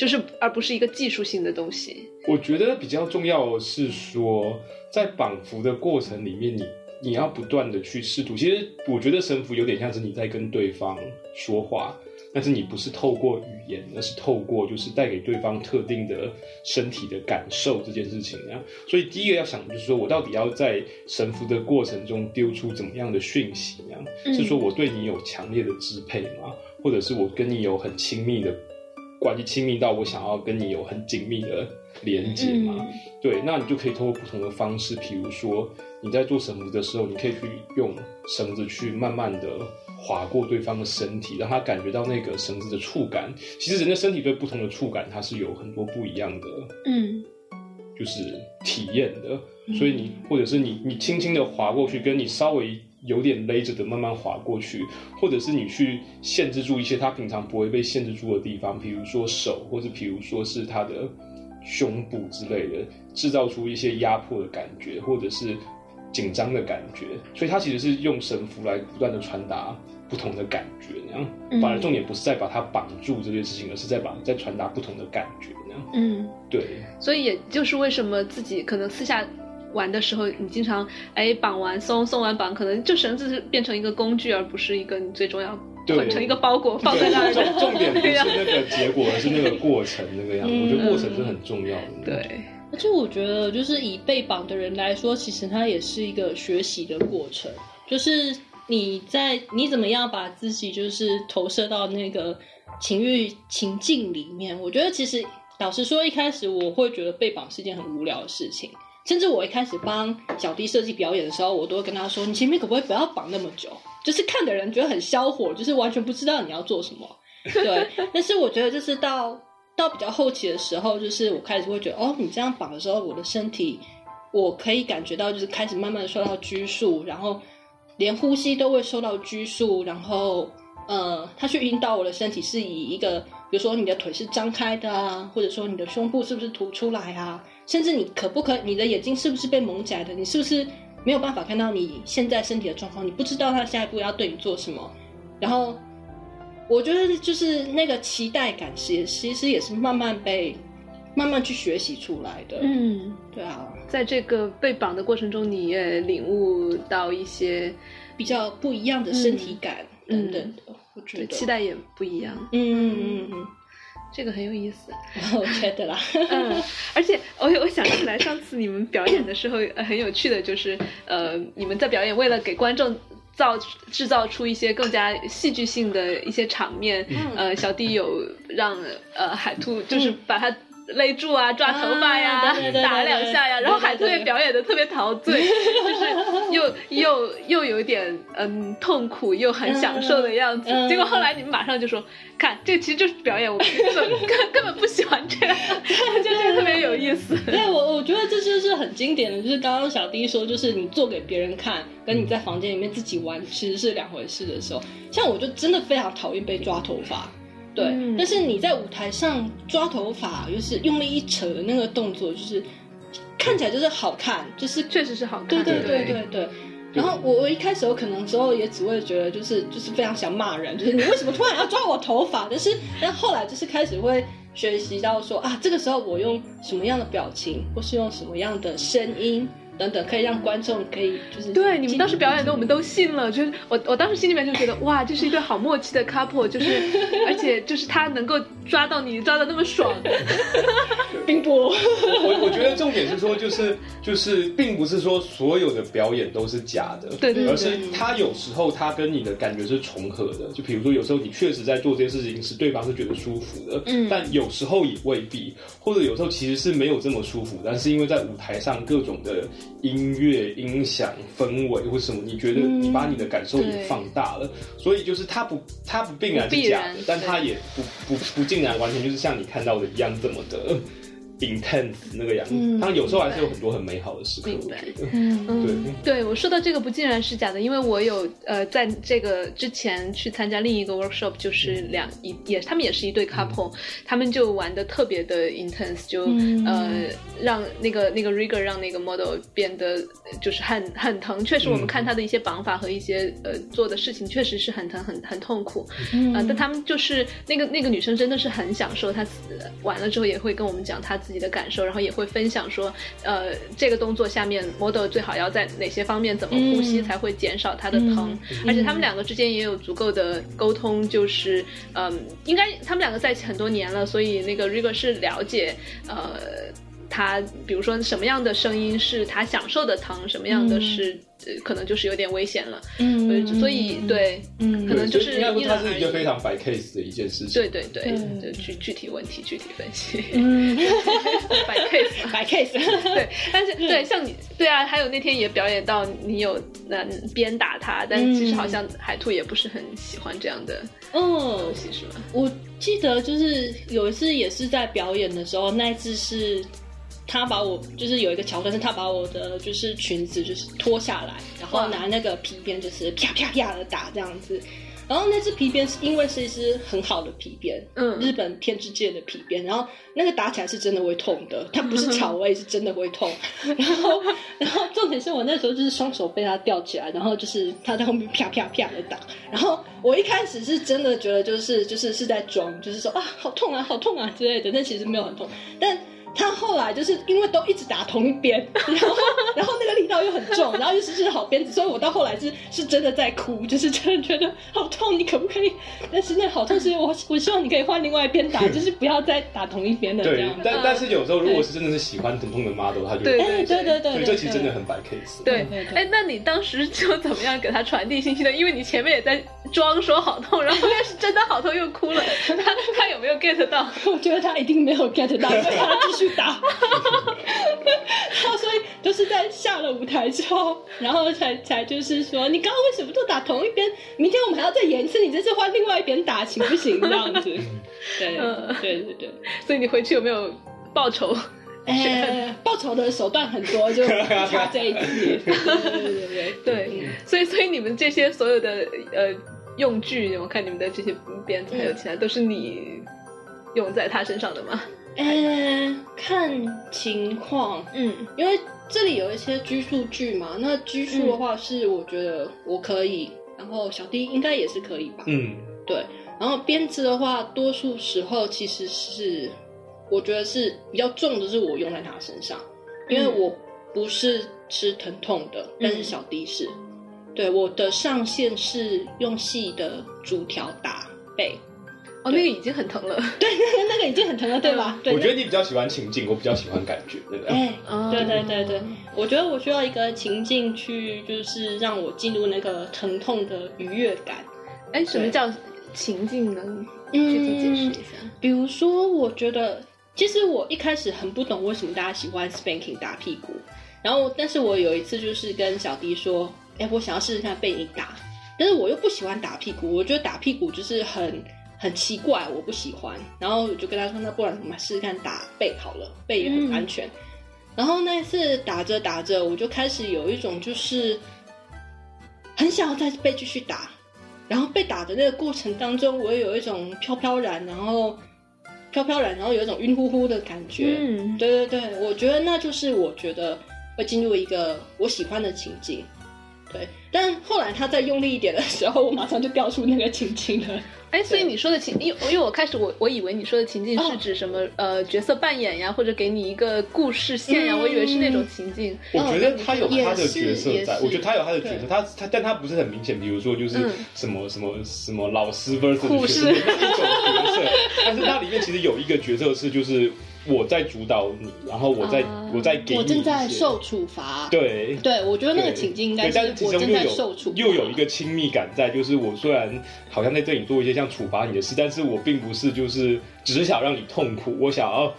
就是而不是一个技术性的东西？我觉得比较重要的是说，在绑缚的过程里面，你你要不断的去试图。其实我觉得神符有点像是你在跟对方说话，但是你不是透过语言，而是透过就是带给对方特定的身体的感受这件事情。啊。所以第一个要想就是说我到底要在神符的过程中丢出怎么样的讯息啊？是说我对你有强烈的支配吗？或者是我跟你有很亲密的关系，亲密到我想要跟你有很紧密的？连接嘛，对，那你就可以通过不同的方式，比如说你在做绳子的时候，你可以去用绳子去慢慢的划过对方的身体，让他感觉到那个绳子的触感。其实人的身体对不同的触感，它是有很多不一样的，嗯，就是体验的。所以你或者是你你轻轻的划过去，跟你稍微有点勒着的慢慢滑过去，或者是你去限制住一些他平常不会被限制住的地方，比如说手，或者比如说是他的。胸部之类的，制造出一些压迫的感觉，或者是紧张的感觉，所以他其实是用神符来不断的传达不同的感觉，那样。反而重点不是在把它绑住这件事情，而是在把在传达不同的感觉，那样。嗯，对。所以也就是为什么自己可能私下玩的时候，你经常哎绑完松，松完绑，可能就绳子是变成一个工具，而不是一个你最重要。捆成一个包裹放在那儿，重重点不是那个结果，而是那个 <laughs> 过程那个样子。我觉得过程是很重要的。对，而且我觉得，就是以被绑的人来说，其实它也是一个学习的过程。就是你在你怎么样把自己就是投射到那个情欲情境里面。我觉得其实老实说，一开始我会觉得被绑是一件很无聊的事情。甚至我一开始帮小弟设计表演的时候，我都会跟他说：“你前面可不可以不要绑那么久？”就是看的人觉得很消火，就是完全不知道你要做什么。<laughs> 对，但是我觉得就是到到比较后期的时候，就是我开始会觉得，哦，你这样绑的时候，我的身体我可以感觉到，就是开始慢慢的受到拘束，然后连呼吸都会受到拘束，然后呃，他去引导我的身体是以一个，比如说你的腿是张开的啊，或者说你的胸部是不是凸出来啊，甚至你可不可，你的眼睛是不是被蒙起来的，你是不是？没有办法看到你现在身体的状况，你不知道他下一步要对你做什么。然后，我觉得就是那个期待感，其实其实也是慢慢被慢慢去学习出来的。嗯，对啊，在这个被绑的过程中，你也领悟到一些比较不一样的身体感等等的，我觉得期待也不一样。嗯嗯嗯嗯，这个很有意思。<laughs> 我觉得啦，<laughs> 嗯，而且我我想起来，上次你们表演的时候，呃很有趣的就是，呃，你们在表演为了给观众。造制造出一些更加戏剧性的一些场面，呃，小弟有让呃海兔就是把他勒住啊，抓头发呀，打两下呀，然后海兔也表演的特别陶醉，<laughs> 就是又又又有点嗯痛苦又很享受的样子。结果后来你们马上就说，看这其实就是表演，我们根 <laughs> 根本不喜欢这样，<laughs> 就觉得特别有意思。对我我觉得这就是很经典的，就是刚刚小弟说，就是你做给别人看，跟你在房间里面自己玩其实是两回事的时候，像我就真的非常讨厌被抓头发。对，但是你在舞台上抓头发，就是用力一扯的那个动作，就是看起来就是好看，就是确实是好看。对对对对对。然后我我一开始我可能时候也只会觉得就是就是非常想骂人，就是你为什么突然要抓我头发？但是但后来就是开始会学习到说啊，这个时候我用什么样的表情，或是用什么样的声音。等等，可以让观众可以就是对你们当时表演的，我们都信了。就是我我当时心里面就觉得哇，这是一对好默契的 couple，就是 <laughs> 而且就是他能够抓到你抓的那么爽，<laughs> 冰波。我我觉得重点是说，就是就是并不是说所有的表演都是假的，对对，而是他有时候他跟你的感觉是重合的。就比如说有时候你确实在做这些事情，是对方是觉得舒服的，嗯，但有时候也未必，或者有时候其实是没有这么舒服，但是因为在舞台上各种的。音乐、音响、氛围或什么，你觉得你把你的感受也放大了，所以就是它不，它不必然是假的，但它也不不不竟然完全就是像你看到的一样这么的。Intense 那个样子，但有时候还是有很多很美好的时刻。明白，嗯，对，对我说到这个不尽然是假的，因为我有呃在这个之前去参加另一个 workshop，就是两一也他们也是一对 couple，他们就玩的特别的 intense，就呃让那个那个 rigger 让那个 model 变得就是很很疼，确实我们看他的一些绑法和一些呃做的事情确实是很疼很很痛苦，嗯，但他们就是那个那个女生真的是很享受，她完了之后也会跟我们讲她。自己的感受，然后也会分享说，呃，这个动作下面 model 最好要在哪些方面怎么呼吸才会减少他的疼，而且他们两个之间也有足够的沟通，就是，嗯，应该他们两个在一起很多年了，所以那个 Rigger 是了解，呃。他比如说什么样的声音是他享受的疼，什么样的是可能就是有点危险了。嗯，所以对，嗯，可能就是应该说它是一个非常白 case 的一件事情。对对对，就具具体问题具体分析。嗯，<laughs> 白 case <laughs> 白 case。对，但是对像你对啊，还有那天也表演到你有那鞭打他，但其实好像海兔也不是很喜欢这样的东西，是吗？我记得就是有一次也是在表演的时候，那一次是。他把我就是有一个桥段，是他把我的就是裙子就是脱下来，然后拿那个皮鞭就是啪啪啪的打这样子。然后那只皮鞭是因为是一只很好的皮鞭，嗯，日本天之界的皮鞭，然后那个打起来是真的会痛的，它不是草味，是真的会痛。<laughs> 然后，然后重点是我那时候就是双手被他吊起来，然后就是他在后面啪啪啪的打。然后我一开始是真的觉得就是就是是在装，就是说啊好痛啊好痛啊之类的，但其实没有很痛，但。他后来就是因为都一直打同一边，<laughs> 然后然后那个力道又很重，然后又是是好鞭子，所以我到后来是是真的在哭，就是真的觉得好痛，你可不可以？但是那好痛，是我我希望你可以换另外一边打，<laughs> 就是不要再打同一边的这样。但但是有时候如果是真的是喜欢疼痛的 model，他就对对对对对，所以这其实真的很白 case。对，哎，那你当时就怎么样给他传递信息呢？因为你前面也在装说好痛，然后面是真的好痛又哭了，他他有没有 get 到？<laughs> 我觉得他一定没有 get 到。去打，然后所以都是在下了舞台之后，然后才才就是说，你刚刚为什么都打同一边？明天我们还要再演一次，你这次换另外一边打，行不行？这样子，对对对对，所以你回去有没有报仇？哎，报仇的手段很多，就差这一次。<laughs> 对对对对，所以所以你们这些所有的呃用具，我看你们的这些鞭子还有其他，都是你用在他身上的吗？嗯，看情况，嗯，因为这里有一些拘束句嘛，那拘束的话是我觉得我可以，然后小弟应该也是可以吧，嗯，对，然后编织的话，多数时候其实是我觉得是比较重的，是我用在他身上，因为我不是吃疼痛的，但是小 D 是，对我的上限是用细的竹条打背，哦，那个已经很疼了，<laughs> 对，那个已经很疼了，对吧？对我觉得你比较喜欢情境，我比较喜欢感觉，对不对？哎，哦对对对对，我觉得我需要一个情境去，就是让我进入那个疼痛的愉悦感。哎，什么叫情境呢？具体解释一下。比如说，我觉得其实我一开始很不懂为什么大家喜欢 spanking 打屁股，然后但是我有一次就是跟小迪说，哎，我想要试试看被你打，但是我又不喜欢打屁股，我觉得打屁股就是很很奇怪，我不喜欢。然后我就跟他说，那不然我们试试看打背好了，背也很安全。然后那次打着打着，我就开始有一种就是很想要再被继续打，然后被打的那个过程当中，我也有一种飘飘然，然后飘飘然，然后有一种晕乎乎的感觉。嗯，对对对，我觉得那就是我觉得会进入一个我喜欢的情境。对，但后来他再用力一点的时候，我马上就掉出那个情境了。<laughs> 哎，所以你说的情，因为因为我开始我我以为你说的情境是指什么、呃角色扮演呀，或者给你一个故事线呀，嗯。我以为是那种情境。我觉得他有他的角色在，我觉得他有他的角色，他他但他不是很明显，比如说就是嗯。什么什么什么老师 versus 护士学生那一种角色，但是它里面其实有一个角色是就是我在主导你，然后我在、啊我在给你我正在受处罚。对。对，我觉得那个情境应该但是我正在受处又有一个亲密感在，就是我虽然好像在对你做一些像处罚你的事，但是我并不是就是只想让你痛苦，我想要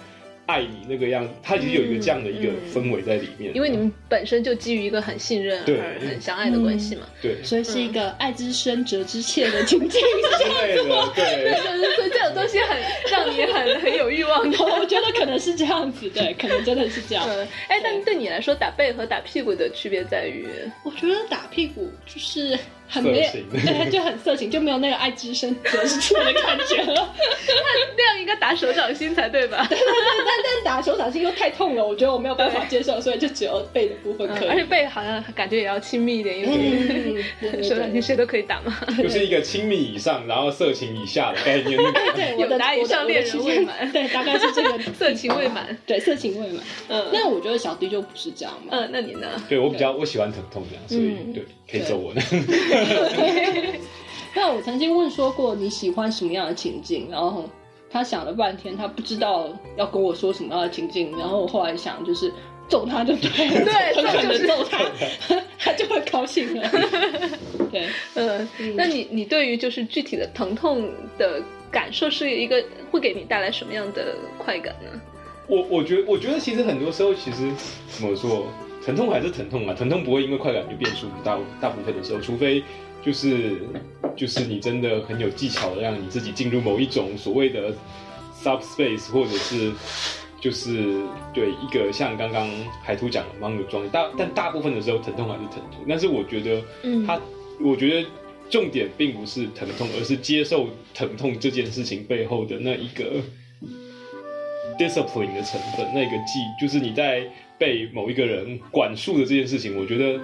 爱你那个样子，它其实有一个这样的一个氛围在里面。因为你们本身就基于一个很信任、对而很相爱的关系嘛。对所以是一个爱之深责之切的情境。之类的，对。<laughs> 所以这种东西很让你很很有欲望的。<laughs> 我觉得可能是这样子，对，可能真的是这样。嗯，哎，但对你来说，打背和打屁股的区别在于，我觉得打屁股就是很没有 <laughs> 对，就很色情，就没有那个爱之深责之切的感觉了。<laughs> 那样应该打手掌心才对吧？<laughs> 但但打手掌心又太痛了，我觉得我没有办法接受，所以就只有背的部分可以。嗯而且背好像感觉也要亲密一点，因为手掌心谁都可以打嘛。就是一个亲密以上，然后色情以下的概念。那个对，我的有达以上恋人未满对，大概是这个色情未满，对，色情未满。嗯那我觉得小 D 就不是这样嘛。嗯，那你呢？对我比较我喜欢疼痛这样，所以嗯对可以揍我的。<laughs> 那我曾经问说过你喜欢什么样的情境，然后他想了半天，他不知道要跟我说什么样的情境，然后我后来想就是揍他就对了，对 <laughs> 狠狠就是的揍他，<laughs> 他就会高兴了。对，嗯，那你你对于就是具体的疼痛的感受是一个会给你带来什么样的快感呢？我我觉得我觉得其实很多时候其实怎么说，疼痛还是疼痛啊，疼痛不会因为快感就变舒服，大大部分的时候，除非就是就是你真的很有技巧的让你自己进入某一种所谓的 subspace，或者是就是对一个像刚刚海图讲的盲有状态，大但大部分的时候疼痛还是疼痛，但是我觉得嗯。他我觉得重点并不是疼痛，而是接受疼痛这件事情背后的那一个 discipline 的成分，那个技就是你在被某一个人管束的这件事情，我觉得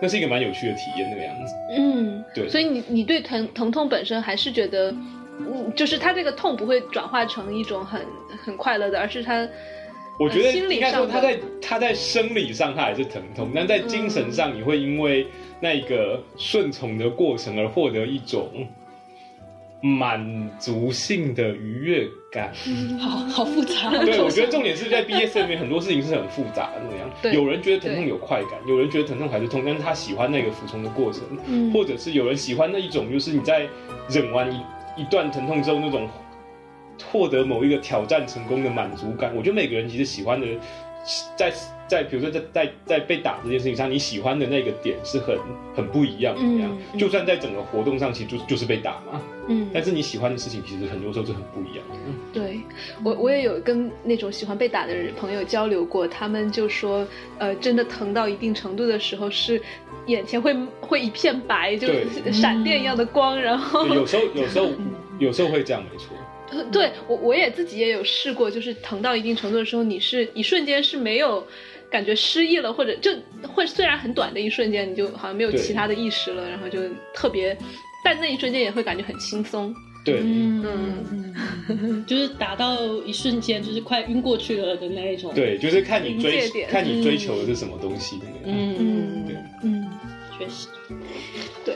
那是一个蛮有趣的体验，那个样子。嗯，对所以你你对疼疼痛本身还是觉得，嗯，就是他这个痛不会转化成一种很很快乐的，而是他，我觉得呃心理应该说上他在他在生理上他还是疼痛，但在精神上你会因为那个顺从的过程而获得一种满足性的愉悦感。好好复杂。对，我觉得重点是在 BS 里面很多事情是很复杂的那样。对有人觉得疼痛有快感，有人觉得疼痛还是痛，但是他喜欢那个服从的过程，嗯或者是有人喜欢那一种，就是你在忍完一一段疼痛之后那种获得某一个挑战成功的满足感。我觉得每个人其实喜欢的，在在比如说在在在被打这件事情上，你喜欢的那个点是很很不一样的那样。嗯嗯就算在整个活动上，其实就就是被打嘛，嗯，但是你喜欢的事情，其实很多时候是很不一样的。对我，我也有跟那种喜欢被打的人朋友交流过，他们就说，呃，真的疼到一定程度的时候，是眼前会会一片白，就对 <laughs> 闪电一样的光，然后有时候有时候有时候会这样，没错。呃 <laughs> 对我我也自己也有试过，就是疼到一定程度的时候，你是一瞬间是没有感觉失忆了，或者就会虽然很短的一瞬间，你就好像没有其他的意识了，然后就特别，但那一瞬间也会感觉很轻松。对，嗯，就是达到一瞬间，就是快晕过去了的那一种。对，就是看你追看你追求的是什么东西的那个。嗯嗯对嗯，确实。对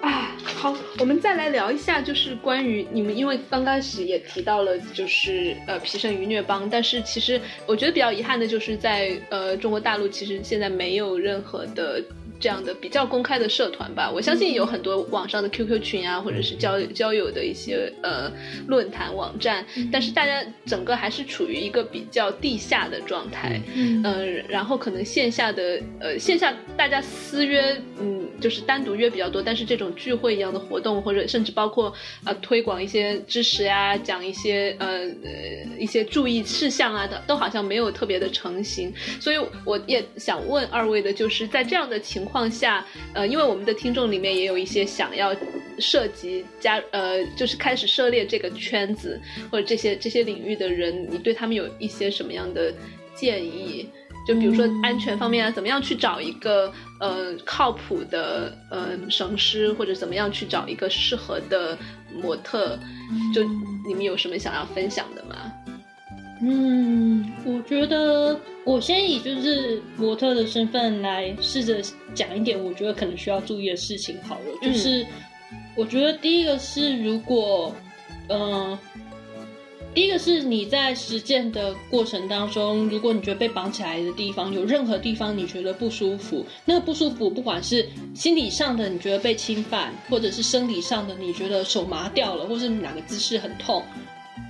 啊，好，我们再来聊一下，就是关于你们，因为刚开始也提到了，就是呃皮圣愚虐帮，但是其实我觉得比较遗憾的就是在呃中国大陆，其实现在没有任何的。这样的比较公开的社团吧，我相信有很多网上的 QQ 群啊，或者是交交友的一些呃论坛网站，但是大家整个还是处于一个比较地下的状态。嗯。呃，然后可能线下的呃线下大家私约，嗯，就是单独约比较多，但是这种聚会一样的活动，或者甚至包括呃推广一些知识呀，讲一些呃呃一些注意事项啊的，都好像没有特别的成型。所以我也想问二位的，就是在这样的情况下，呃，因为我们的听众里面也有一些想要涉及加呃，就是开始涉猎这个圈子或者这些这些领域的人，你对他们有一些什么样的建议？就比如说安全方面啊，怎么样去找一个呃靠谱的呃绳师，或者怎么样去找一个适合的模特？就你们有什么想要分享的吗？嗯，我觉得我先以就是模特的身份来试着讲一点，我觉得可能需要注意的事情好了。就是我觉得第一个是，如果嗯、呃第一个是你在实践的过程当中，如果你觉得被绑起来的地方有任何地方你觉得不舒服，那个不舒服不管是心理上的你觉得被侵犯，或者是生理上的你觉得手麻掉了，或是哪个姿势很痛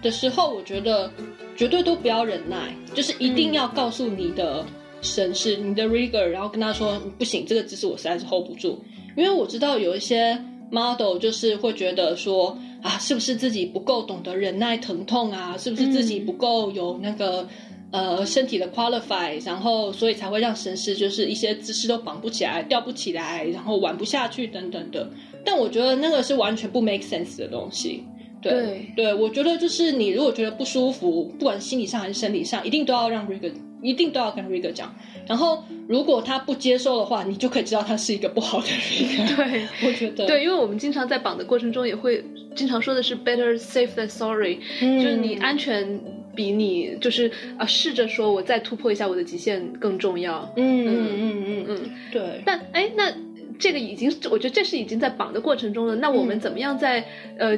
的时候，我觉得绝对都不要忍耐，就是一定要告诉你的神师、你的 rigger，然后跟他说不行，这个姿势我实在是 hold 不住，因为我知道有一些 model 就是会觉得说啊，是不是自己不够懂得忍耐疼痛啊？是不是自己不够有那个、呃身体的 qualify，然后所以才会让神师就是一些姿势都绑不起来、吊不起来，然后玩不下去等等的。但我觉得那个是完全不 make sense 的东西。对对我觉得就是你如果觉得不舒服，不管是心理上还是生理上，一定都要让 Rigger，一定都要跟 Rigger 讲。然后如果他不接受的话，你就可以知道他是一个不好的 Rigger。<laughs> 对。<laughs> 我觉得对，因为我们经常在绑的过程中也会经常说的是 better safe than sorry，、嗯就是你安全比你就是啊试着说我再突破一下我的极限更重要。嗯嗯嗯嗯嗯，对，但哎，那这个已经，我觉得这是已经在绑的过程中了。那我们嗯怎么样在、呃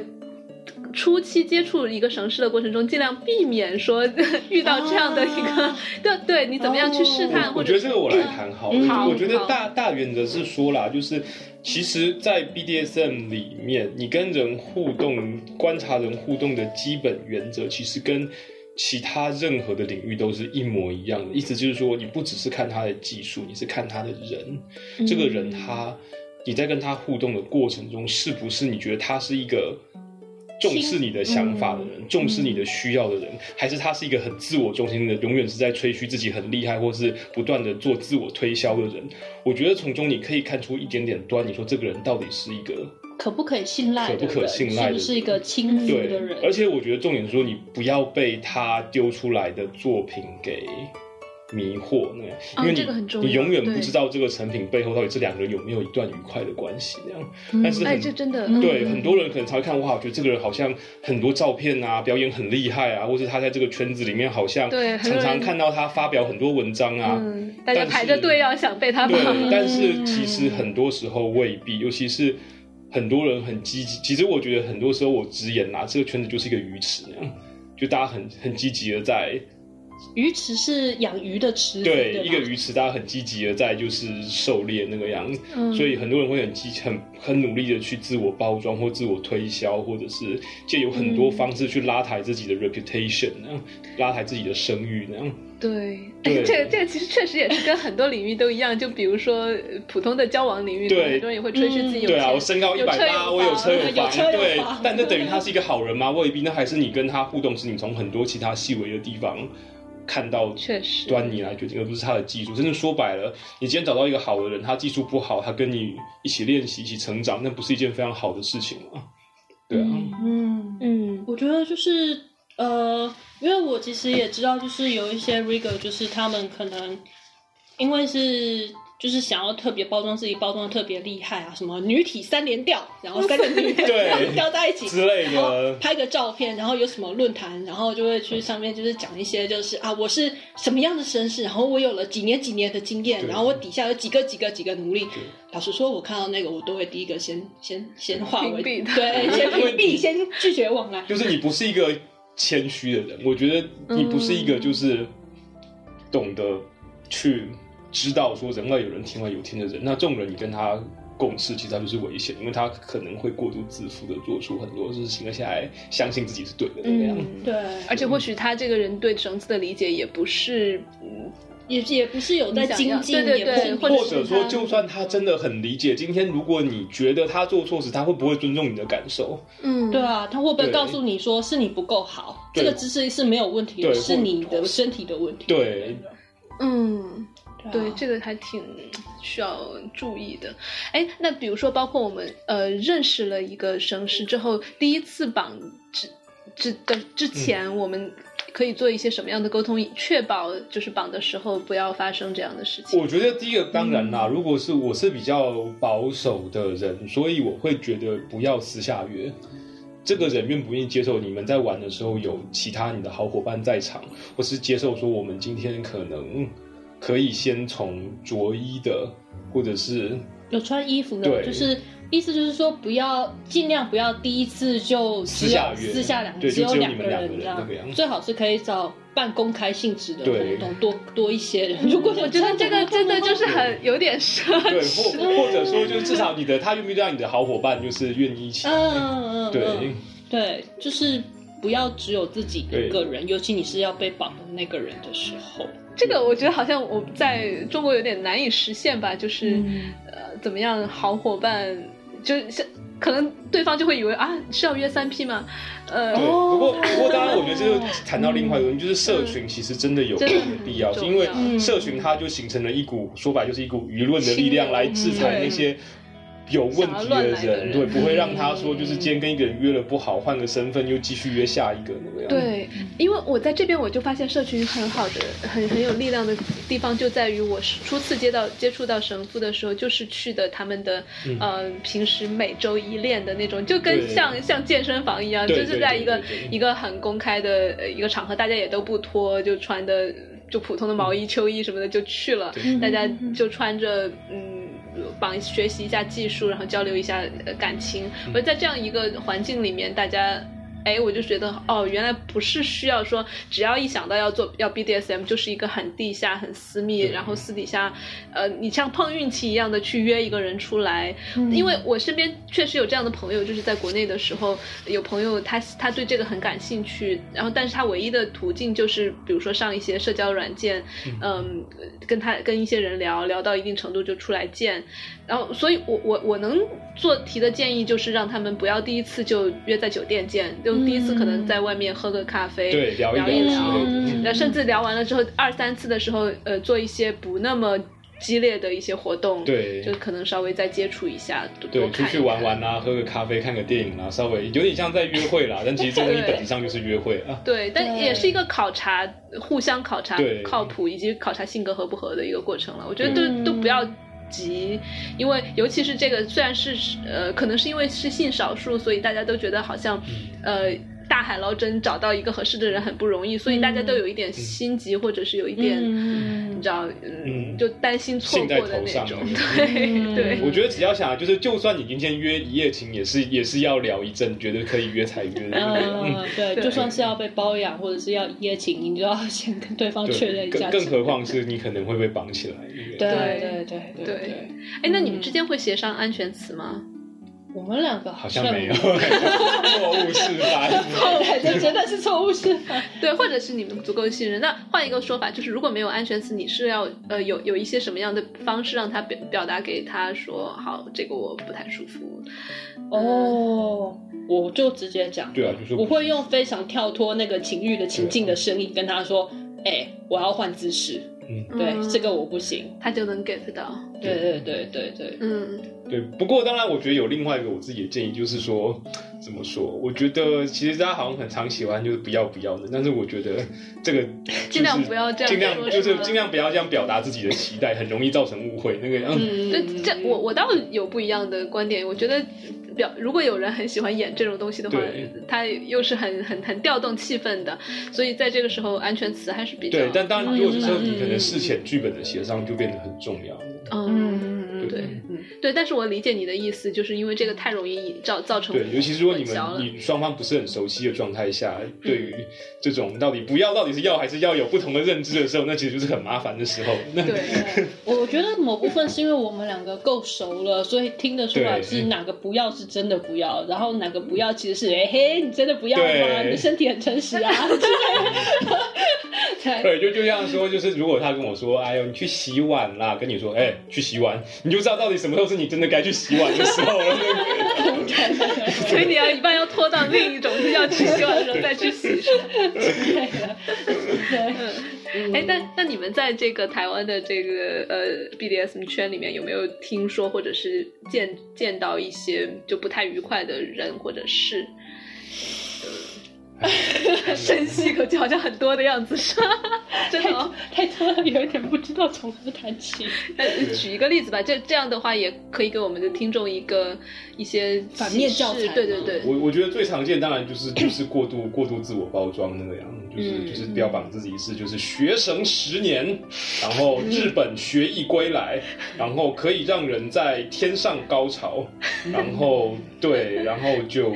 初期接触一个城市的过程中，尽量避免说 <laughs> 遇到这样的一个，<laughs> 啊对对，你怎么样去试探，我或者我觉得这个我来谈好了。嗯我觉得大大原则是说啦，就是其实，在 BDSM 里面，你跟人互动、观察人互动的基本原则，其实跟其他任何的领域都是一模一样的。意思就是说，你不只是看他的技术，你是看他的人。这个人他，你在跟他互动的过程中，是不是你觉得他是一个重视你的想法的人，重视你的需要的人，还是他是一个很自我中心的，永远是在吹嘘自己很厉害，或是不断的做自我推销的人？我觉得从中你可以看出一点点端你，说这个人到底是一个可不可以信赖？可不可信赖的是不是一个轻浮对的人？，而且我觉得重点是说，你不要被他丢出来的作品给迷惑，那样，因为你、永远不知道这个成品背后到底这两个人有没有一段愉快的关系，这样。但是很、哎，这真的对很多人可能才会看哇，我觉得这个人好像很多照片啊，表演很厉害啊，或是他在这个圈子里面好像常常看到他发表很多文章啊，嗯，大家排着队要想被他对，，<laughs> 但是其实很多时候未必，尤其是很多人很积极。其实我觉得很多时候我直言啦，这个圈子就是一个鱼池那样，就大家很很积极的在鱼池是养鱼的池子，对一个鱼池，大家很积极的在就是狩猎那个样子，嗯。所以很多人会很积很很努力的去自我包装或自我推销，或者是借有很多方式去拉抬自己的 reputation，那样拉抬自己的声誉那样。对，对。这个这个其实确实也是跟很多领域都一样，就比如说呃普通的交往领域，对。很多人也会吹嘘自己有对啊，我身高一百八，我有车有有房，对，但这等于他是一个好人吗？未必，那还是你跟他互动时，你从很多其他细微的地方看到确实。端倪来决定，而不是他的技术。真的说白了，你今天找到一个好的人，他技术不好，他跟你一起练习、一起成长，那不是一件非常好的事情吗？对啊，嗯，嗯。我觉得就是呃，因为我其实也知道，就是有一些 rigger，就是他们可能因为是就是想要特别包装自己，包装的特别厉害啊，什么女体三连吊，然后三个女 <laughs> 对吊在一起之类然后的。拍个照片，然后有什么论坛，然后就会去上面就是讲一些就是啊，我是什么样的身世，然后我有了几年几年的经验，然后我底下有几个几个几个奴隶。老实说，我看到那个我都会第一个先先先化为对，<laughs> 先屏因为你蔽，先拒绝往来。就是你不是一个谦虚的人，我觉得你不是一个就是懂得去知道说人外有人天外有天的人。那这种人，你跟他共事，其实他就是危险，因为他可能会过度自负的做出很多事情，而且还相信自己是对的那样子。对，而且或许他这个人对绳子的理解也不是，嗯，也也不是有在精进，对对也不是对或者说，就算他真的很理解，今天如果你觉得他做错事，他会不会尊重你的感受？嗯，对啊，他会不会告诉你说是你不够好？这个姿势是没有问题的，是你的身体的问题。对，嗯，对，这个还挺需要注意的。哎，那比如说，包括我们呃认识了一个绳师之后，第一次绑之之的之前，我们可以做一些什么样的沟通，以确保就是绑的时候不要发生这样的事情？我觉得第一个当然啦，如果是我是比较保守的人，所以我会觉得不要私下约。这个人愿不愿意接受你们在玩的时候有其他你的好伙伴在场，或是接受说我们今天可能可以先从着衣的，或者是有穿衣服的，就是意思就是说，不要尽量不要第一次就私下约。私下两对就只有两个只有你们两个人这样。最好是可以找半公开性质的活动，多多一些人。如果我觉得这个真的就是很有点奢对，侈。或或者说就是至少你的他愿不愿意让你的好伙伴就是愿意一起，嗯嗯嗯，对。嗯。对，就是不要只有自己一个人，尤其你是要被绑的那个人的时候。这个我觉得好像我在中国有点难以实现吧，就是、嗯。呃，怎么样好伙伴，就是像可能对方就会以为啊是要约三 P 吗？呃，对，不过不过当然，我觉得这就谈到另外一个问题，就是社群其实真的有真的必要，很是因为社群它就形成了一股说白就是一股舆论的力量来制裁那些。有问题的人对，不会让他说就是今天跟一个人约了不好，换个身份又继续约下一个那个样子。对，因为我在这边我就发现社群很好的、很很有力量的地方就在于，我是初次接到接触到神父的时候，就是去的他们的、呃平时每周一练的那种，就跟像像健身房一样，就是在一个一个很公开的呃一个场合，大家也都不脱，就穿的就普通的毛衣、秋衣什么的就去了，大家就穿着嗯。帮学习一下技术，然后交流一下呃感情。我觉得在这样一个环境里面，大家。哎，我就觉得哦，原来不是需要说，只要一想到要做要 BDSM，就是一个很地下、很私密，然后私底下，呃，你像碰运气一样的去约一个人出来。因为我身边确实有这样的朋友，就是在国内的时候，有朋友他他对这个很感兴趣，然后但是他唯一的途径就是，比如说上一些社交软件，嗯，跟他跟一些人聊聊到一定程度就出来见，然后所以我我我能做提的建议就是让他们不要第一次就约在酒店见，就第一次可能在外面喝个咖啡，对聊一聊嗯。然后甚至聊完了之后，二三次的时候，呃，做一些不那么激烈的一些活动，对就可能稍微再接触一下，多对，多看出去玩玩啊，喝个咖啡，看个电影啊，稍微有点像在约会啦，但其实这东西对本质上就是约会啊。<laughs> 对，但也是一个考察、互相考察对。靠谱以及考察性格合不合的一个过程了。我觉得嗯。都都不要急，因为尤其是这个，虽然是呃，可能是因为是性少数，所以大家都觉得好像嗯呃。大海捞针找到一个合适的人很不容易，所以大家都有一点心急，或者是有一点，你知道，嗯，就担心错过的那种。对对，我觉得只要想，就是就算你今天约一夜情，也是也是要聊一阵，觉得可以约才约。嗯，对，就算是要被包养或者是要一夜情，你就要先跟对方确认一下。更何况是你可能会被绑起来。对对对对对。哎，那你们之间会协商安全词吗？我们两个好像没有错误示范。对对，真的是错误示范。<laughs> 对，或者是你们足够信任。那换一个说法，就是如果没有安全词，你是要呃有有一些什么样的方式让他表表达给他说，好，这个我不太舒服。哦，我就直接讲，对啊，就是我会用非常跳脱那个情欲的情境的声音跟他说：“哎、我要换姿势。”嗯对，嗯这个我不行。他就能 get 到。对对对对对，嗯，对，不过当然，我觉得有另外一个我自己的建议，就是说，怎么说？我觉得其实大家好像很常喜欢就是不要不要的，但是我觉得这个尽量不要这样，尽量就是尽量不要这样表达自己的期待，很容易造成误会。那个，嗯，这这我我倒有不一样的观点，我觉得。表如果有人很喜欢演这种东西的话，他又是很很很调动气氛的，所以在这个时候安全词还是比较对。但当然，如果是说你可能事前剧本的协商就变得很重要。嗯，对，嗯对。但是我理解你的意思，就是因为这个太容易造造成对，尤其是如果你们你双方不是很熟悉的状态下，对于这种到底不要到底是要还是要有不同的认知的时候，那其实就是很麻烦的时候。那对，<laughs> 我觉得某部分是因为我们两个够熟了，所以听得出来是哪个不要是。真的不要，然后哪个不要？其实是哎嘿，你真的不要吗？你的身体很诚实啊。<laughs> 对，就就这样说，就是如果他跟我说，哎呦，你去洗碗啦，跟你说，哎，去洗碗，你就知道到底什么时候是你真的该去洗碗的时候了。所以你要一般要拖到另一种是要去洗碗的时候再去洗。对哎，那那你们在这个台湾的这个呃 BDSM 圈里面有没有听说或者是见见到一些就不太愉快的人或者事？深吸一口气，好像很多的样子，是吗？<laughs> 真的太多了，有一点不知道从何谈起。举一个例子吧，这这样的话也可以给我们的听众一个一些反面教材。对对对，我我觉得最常见当然就是就是过度过度自我包装那个样，就是就是标榜自己是就是学成十年，然后日本学艺归来，<laughs> 然后可以让人在天上高潮，然后对，然后就。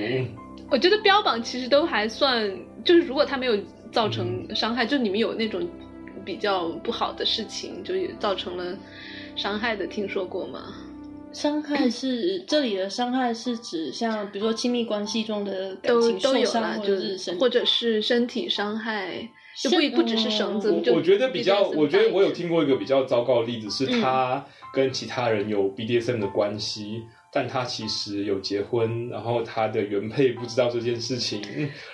我觉得标榜其实都还算，就是如果他没有造成伤害，就你们有那种比较不好的事情，就也造成了伤害的，听说过吗？伤害 <clears throat> 是这里的伤害是指像比如说亲密关系中的都都有啦，就是或者是身体伤害，就不不只是绳子。我我觉得比较，我觉得我有听过一个比较糟糕的例子，是他跟其他人有 BDSM 的关系。但他其实有结婚，然后他的原配不知道这件事情，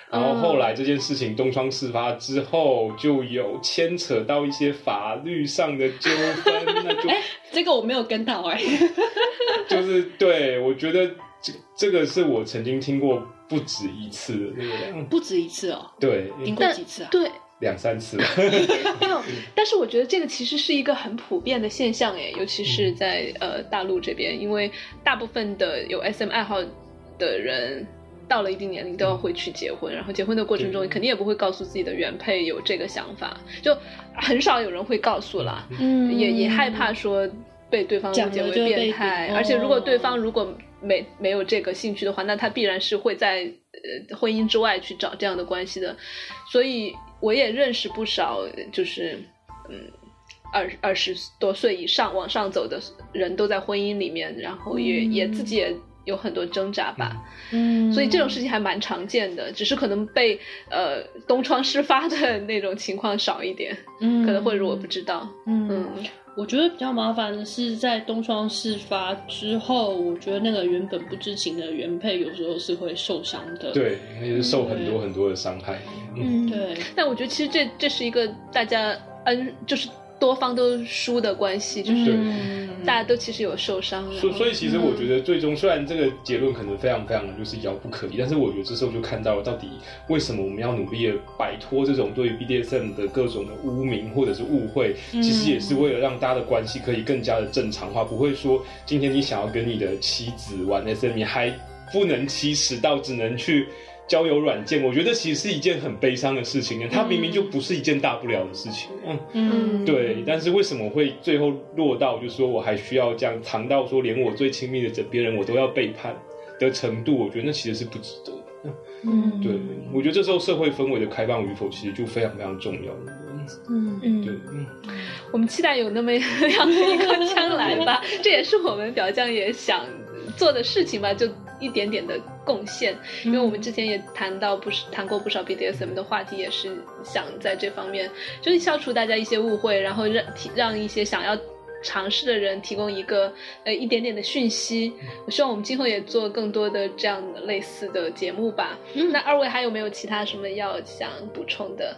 然后后来这件事情东窗事发之后，就有牵扯到一些法律上的纠纷。那就 <laughs> 这个我没有跟到哎，<laughs> 就是对我觉得这这个是我曾经听过不止一次的那个，不止一次哦，对，听过几次啊？对。两三次，没有。但是我觉得这个其实是一个很普遍的现象，哎，尤其是在呃大陆这边，因为大部分的有 SM 爱好的人到了一定年龄都要会去结婚，然后结婚的过程中肯定也不会告诉自己的原配有这个想法，就很少有人会告诉啦，嗯，也也害怕说被对方误解为变态，而且如果对方如果没没有这个兴趣的话，那他必然是会在呃婚姻之外去找这样的关系的，所以。我也认识不少，就是嗯，二二十多岁以上往上走的人都在婚姻里面，然后也也自己也有很多挣扎吧，嗯，所以这种事情还蛮常见的，只是可能被呃东窗事发的那种情况少一点，嗯，可能会是我不知道，嗯。我觉得比较麻烦的是，在东窗事发之后，我觉得那个原本不知情的原配有时候是会受伤的，对，也是受很多很多的伤害。嗯，对。但我觉得其实这这是一个大家恩，就是多方都输的关系，就是。大家都其实有受伤，所所以其实我觉得最终虽然这个结论可能非常非常的就是遥不可及，但是我觉得这时候就看到了到底为什么我们要努力的摆脱这种对于 BDSM 的各种的污名或者是误会，其实也是为了让大家的关系可以更加的正常化，不会说今天你想要跟你的妻子玩 SM，你还不能启齿到只能去。交友软件，我觉得其实是一件很悲伤的事情。它明明就不是一件大不了的事情。嗯嗯，对。但是为什么会最后落到，就是说我还需要这样藏到说，连我最亲密的枕边人我都要背叛的程度？我觉得那其实是不值得。嗯，对。我觉得这时候社会氛围的开放与否，其实就非常非常重要。嗯嗯，对。我们期待有那么样的一个将来吧。这也是我们表匠也想做的事情吧。就。一点点的贡献，因为我们之前也谈到不是谈过不少 BDSM 的话题，也是想在这方面就是消除大家一些误会，然后让让一些想要尝试的人提供一个呃一点点的讯息。我希望我们今后也做更多的这样的类似的节目吧。那二位还有没有其他什么要想补充的？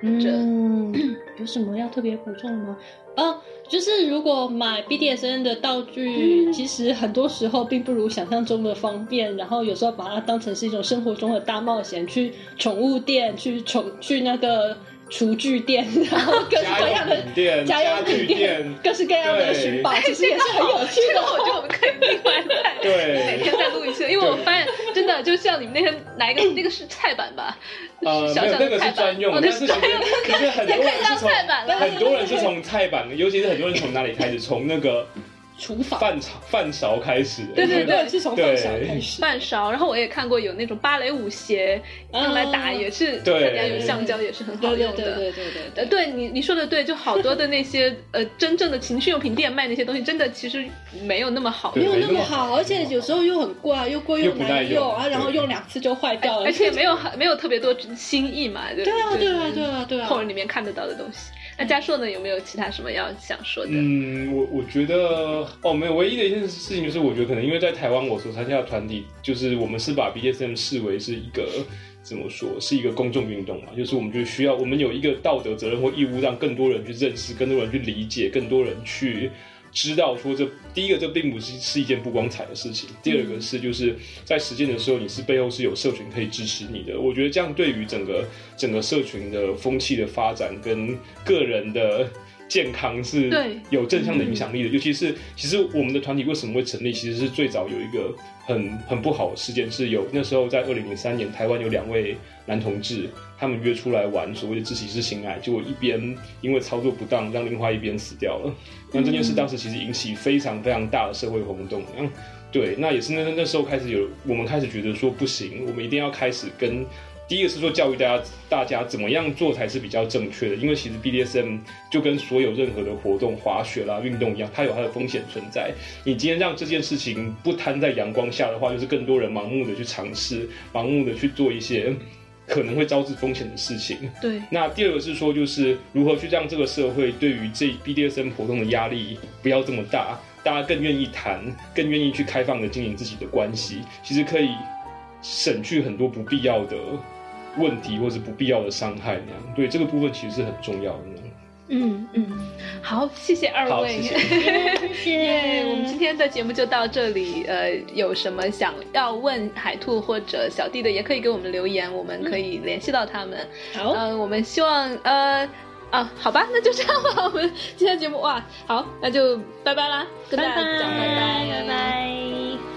嗯，有什么要特别补充的吗？哦，就是如果买 BDSN 的道具，其实很多时候并不如想象中的方便。然后有时候把它当成是一种生活中的大冒险，去宠物店，去宠去那个。厨具店，然后各式各样的家用品店，各式各样的寻宝，其实也是很有趣的。我觉得我们可以另外再 <laughs> 每天再录一次，因为我发现真的就像你们那天来一个那个是菜板吧，呃，小小的菜板，哦，那是专用，可是很多人是从很多人是从菜板，尤其是很多人从哪里开始，从那个。厨房。饭勺饭勺开始，对对对，是从饭勺开始。饭勺，然后我也看过有那种芭蕾舞鞋用来打，也是特别有橡胶，也是很好用的。对对对对对，对你你说的对，就好多的那些 <laughs> 呃真正的情趣用品店卖那些东西，真的其实没有那么好，没有那么好，而且有时候又很贵，又贵又难用。啊，然后用两次就坏掉了，而且没有没有特别多新意嘛。对啊对啊对啊对啊，后人里面看得到的东西。那嘉硕呢？有没有其他什么要想说的？嗯，我我觉得哦，没有，唯一的一件事情就是，我觉得可能因为在台湾，我所参加的团体，就是我们是把 BDSM 视为是一个怎么说，是一个公众运动嘛，就是我们就需要，我们有一个道德责任或义务，让更多人去认识，更多人去理解，更多人去。知道说这第一个这并不是是一件不光彩的事情，第二个是就是在实践的时候你是背后是有社群可以支持你的，我觉得这样对于整个整个社群的风气的发展跟个人的。健康是有正向的影响力的，尤其是其实我们的团体为什么会成立，其实是最早有一个很很不好的事件，是有那时候在二零零三年，台湾有两位男同志，他们约出来玩所谓的自习室性爱，结果一边因为操作不当，让另外一边死掉了。那这件事当时其实引起非常非常大的社会轰动。嗯，对，那也是那那时候开始有我们开始觉得说不行，我们一定要开始跟。第一个是说教育大家，大家怎么样做才是比较正确的。因为其实 BDSM 就跟所有任何的活动、滑雪啦、运动一样，它有它的风险存在。你今天让这件事情不摊在阳光下的话，就是更多人盲目的去尝试，盲目的去做一些可能会招致风险的事情。对。那第二个是说，就是如何去让这个社会对于这 BDSM 活动的压力不要这么大，大家更愿意谈，更愿意去开放的经营自己的关系，其实可以省去很多不必要的。问题或是不必要的伤害那样，对这个部分其实是很重要的。嗯嗯，好，谢谢二位，谢谢。<laughs> 我们今天的节目就到这里。呃，有什么想要问海兔或者小弟的，也可以给我们留言，我们可以联系到他们。好，呃，我们希望呃啊，好吧，那就这样吧。我们今天节目哇，好，那就拜拜啦，跟大家讲拜拜，拜拜。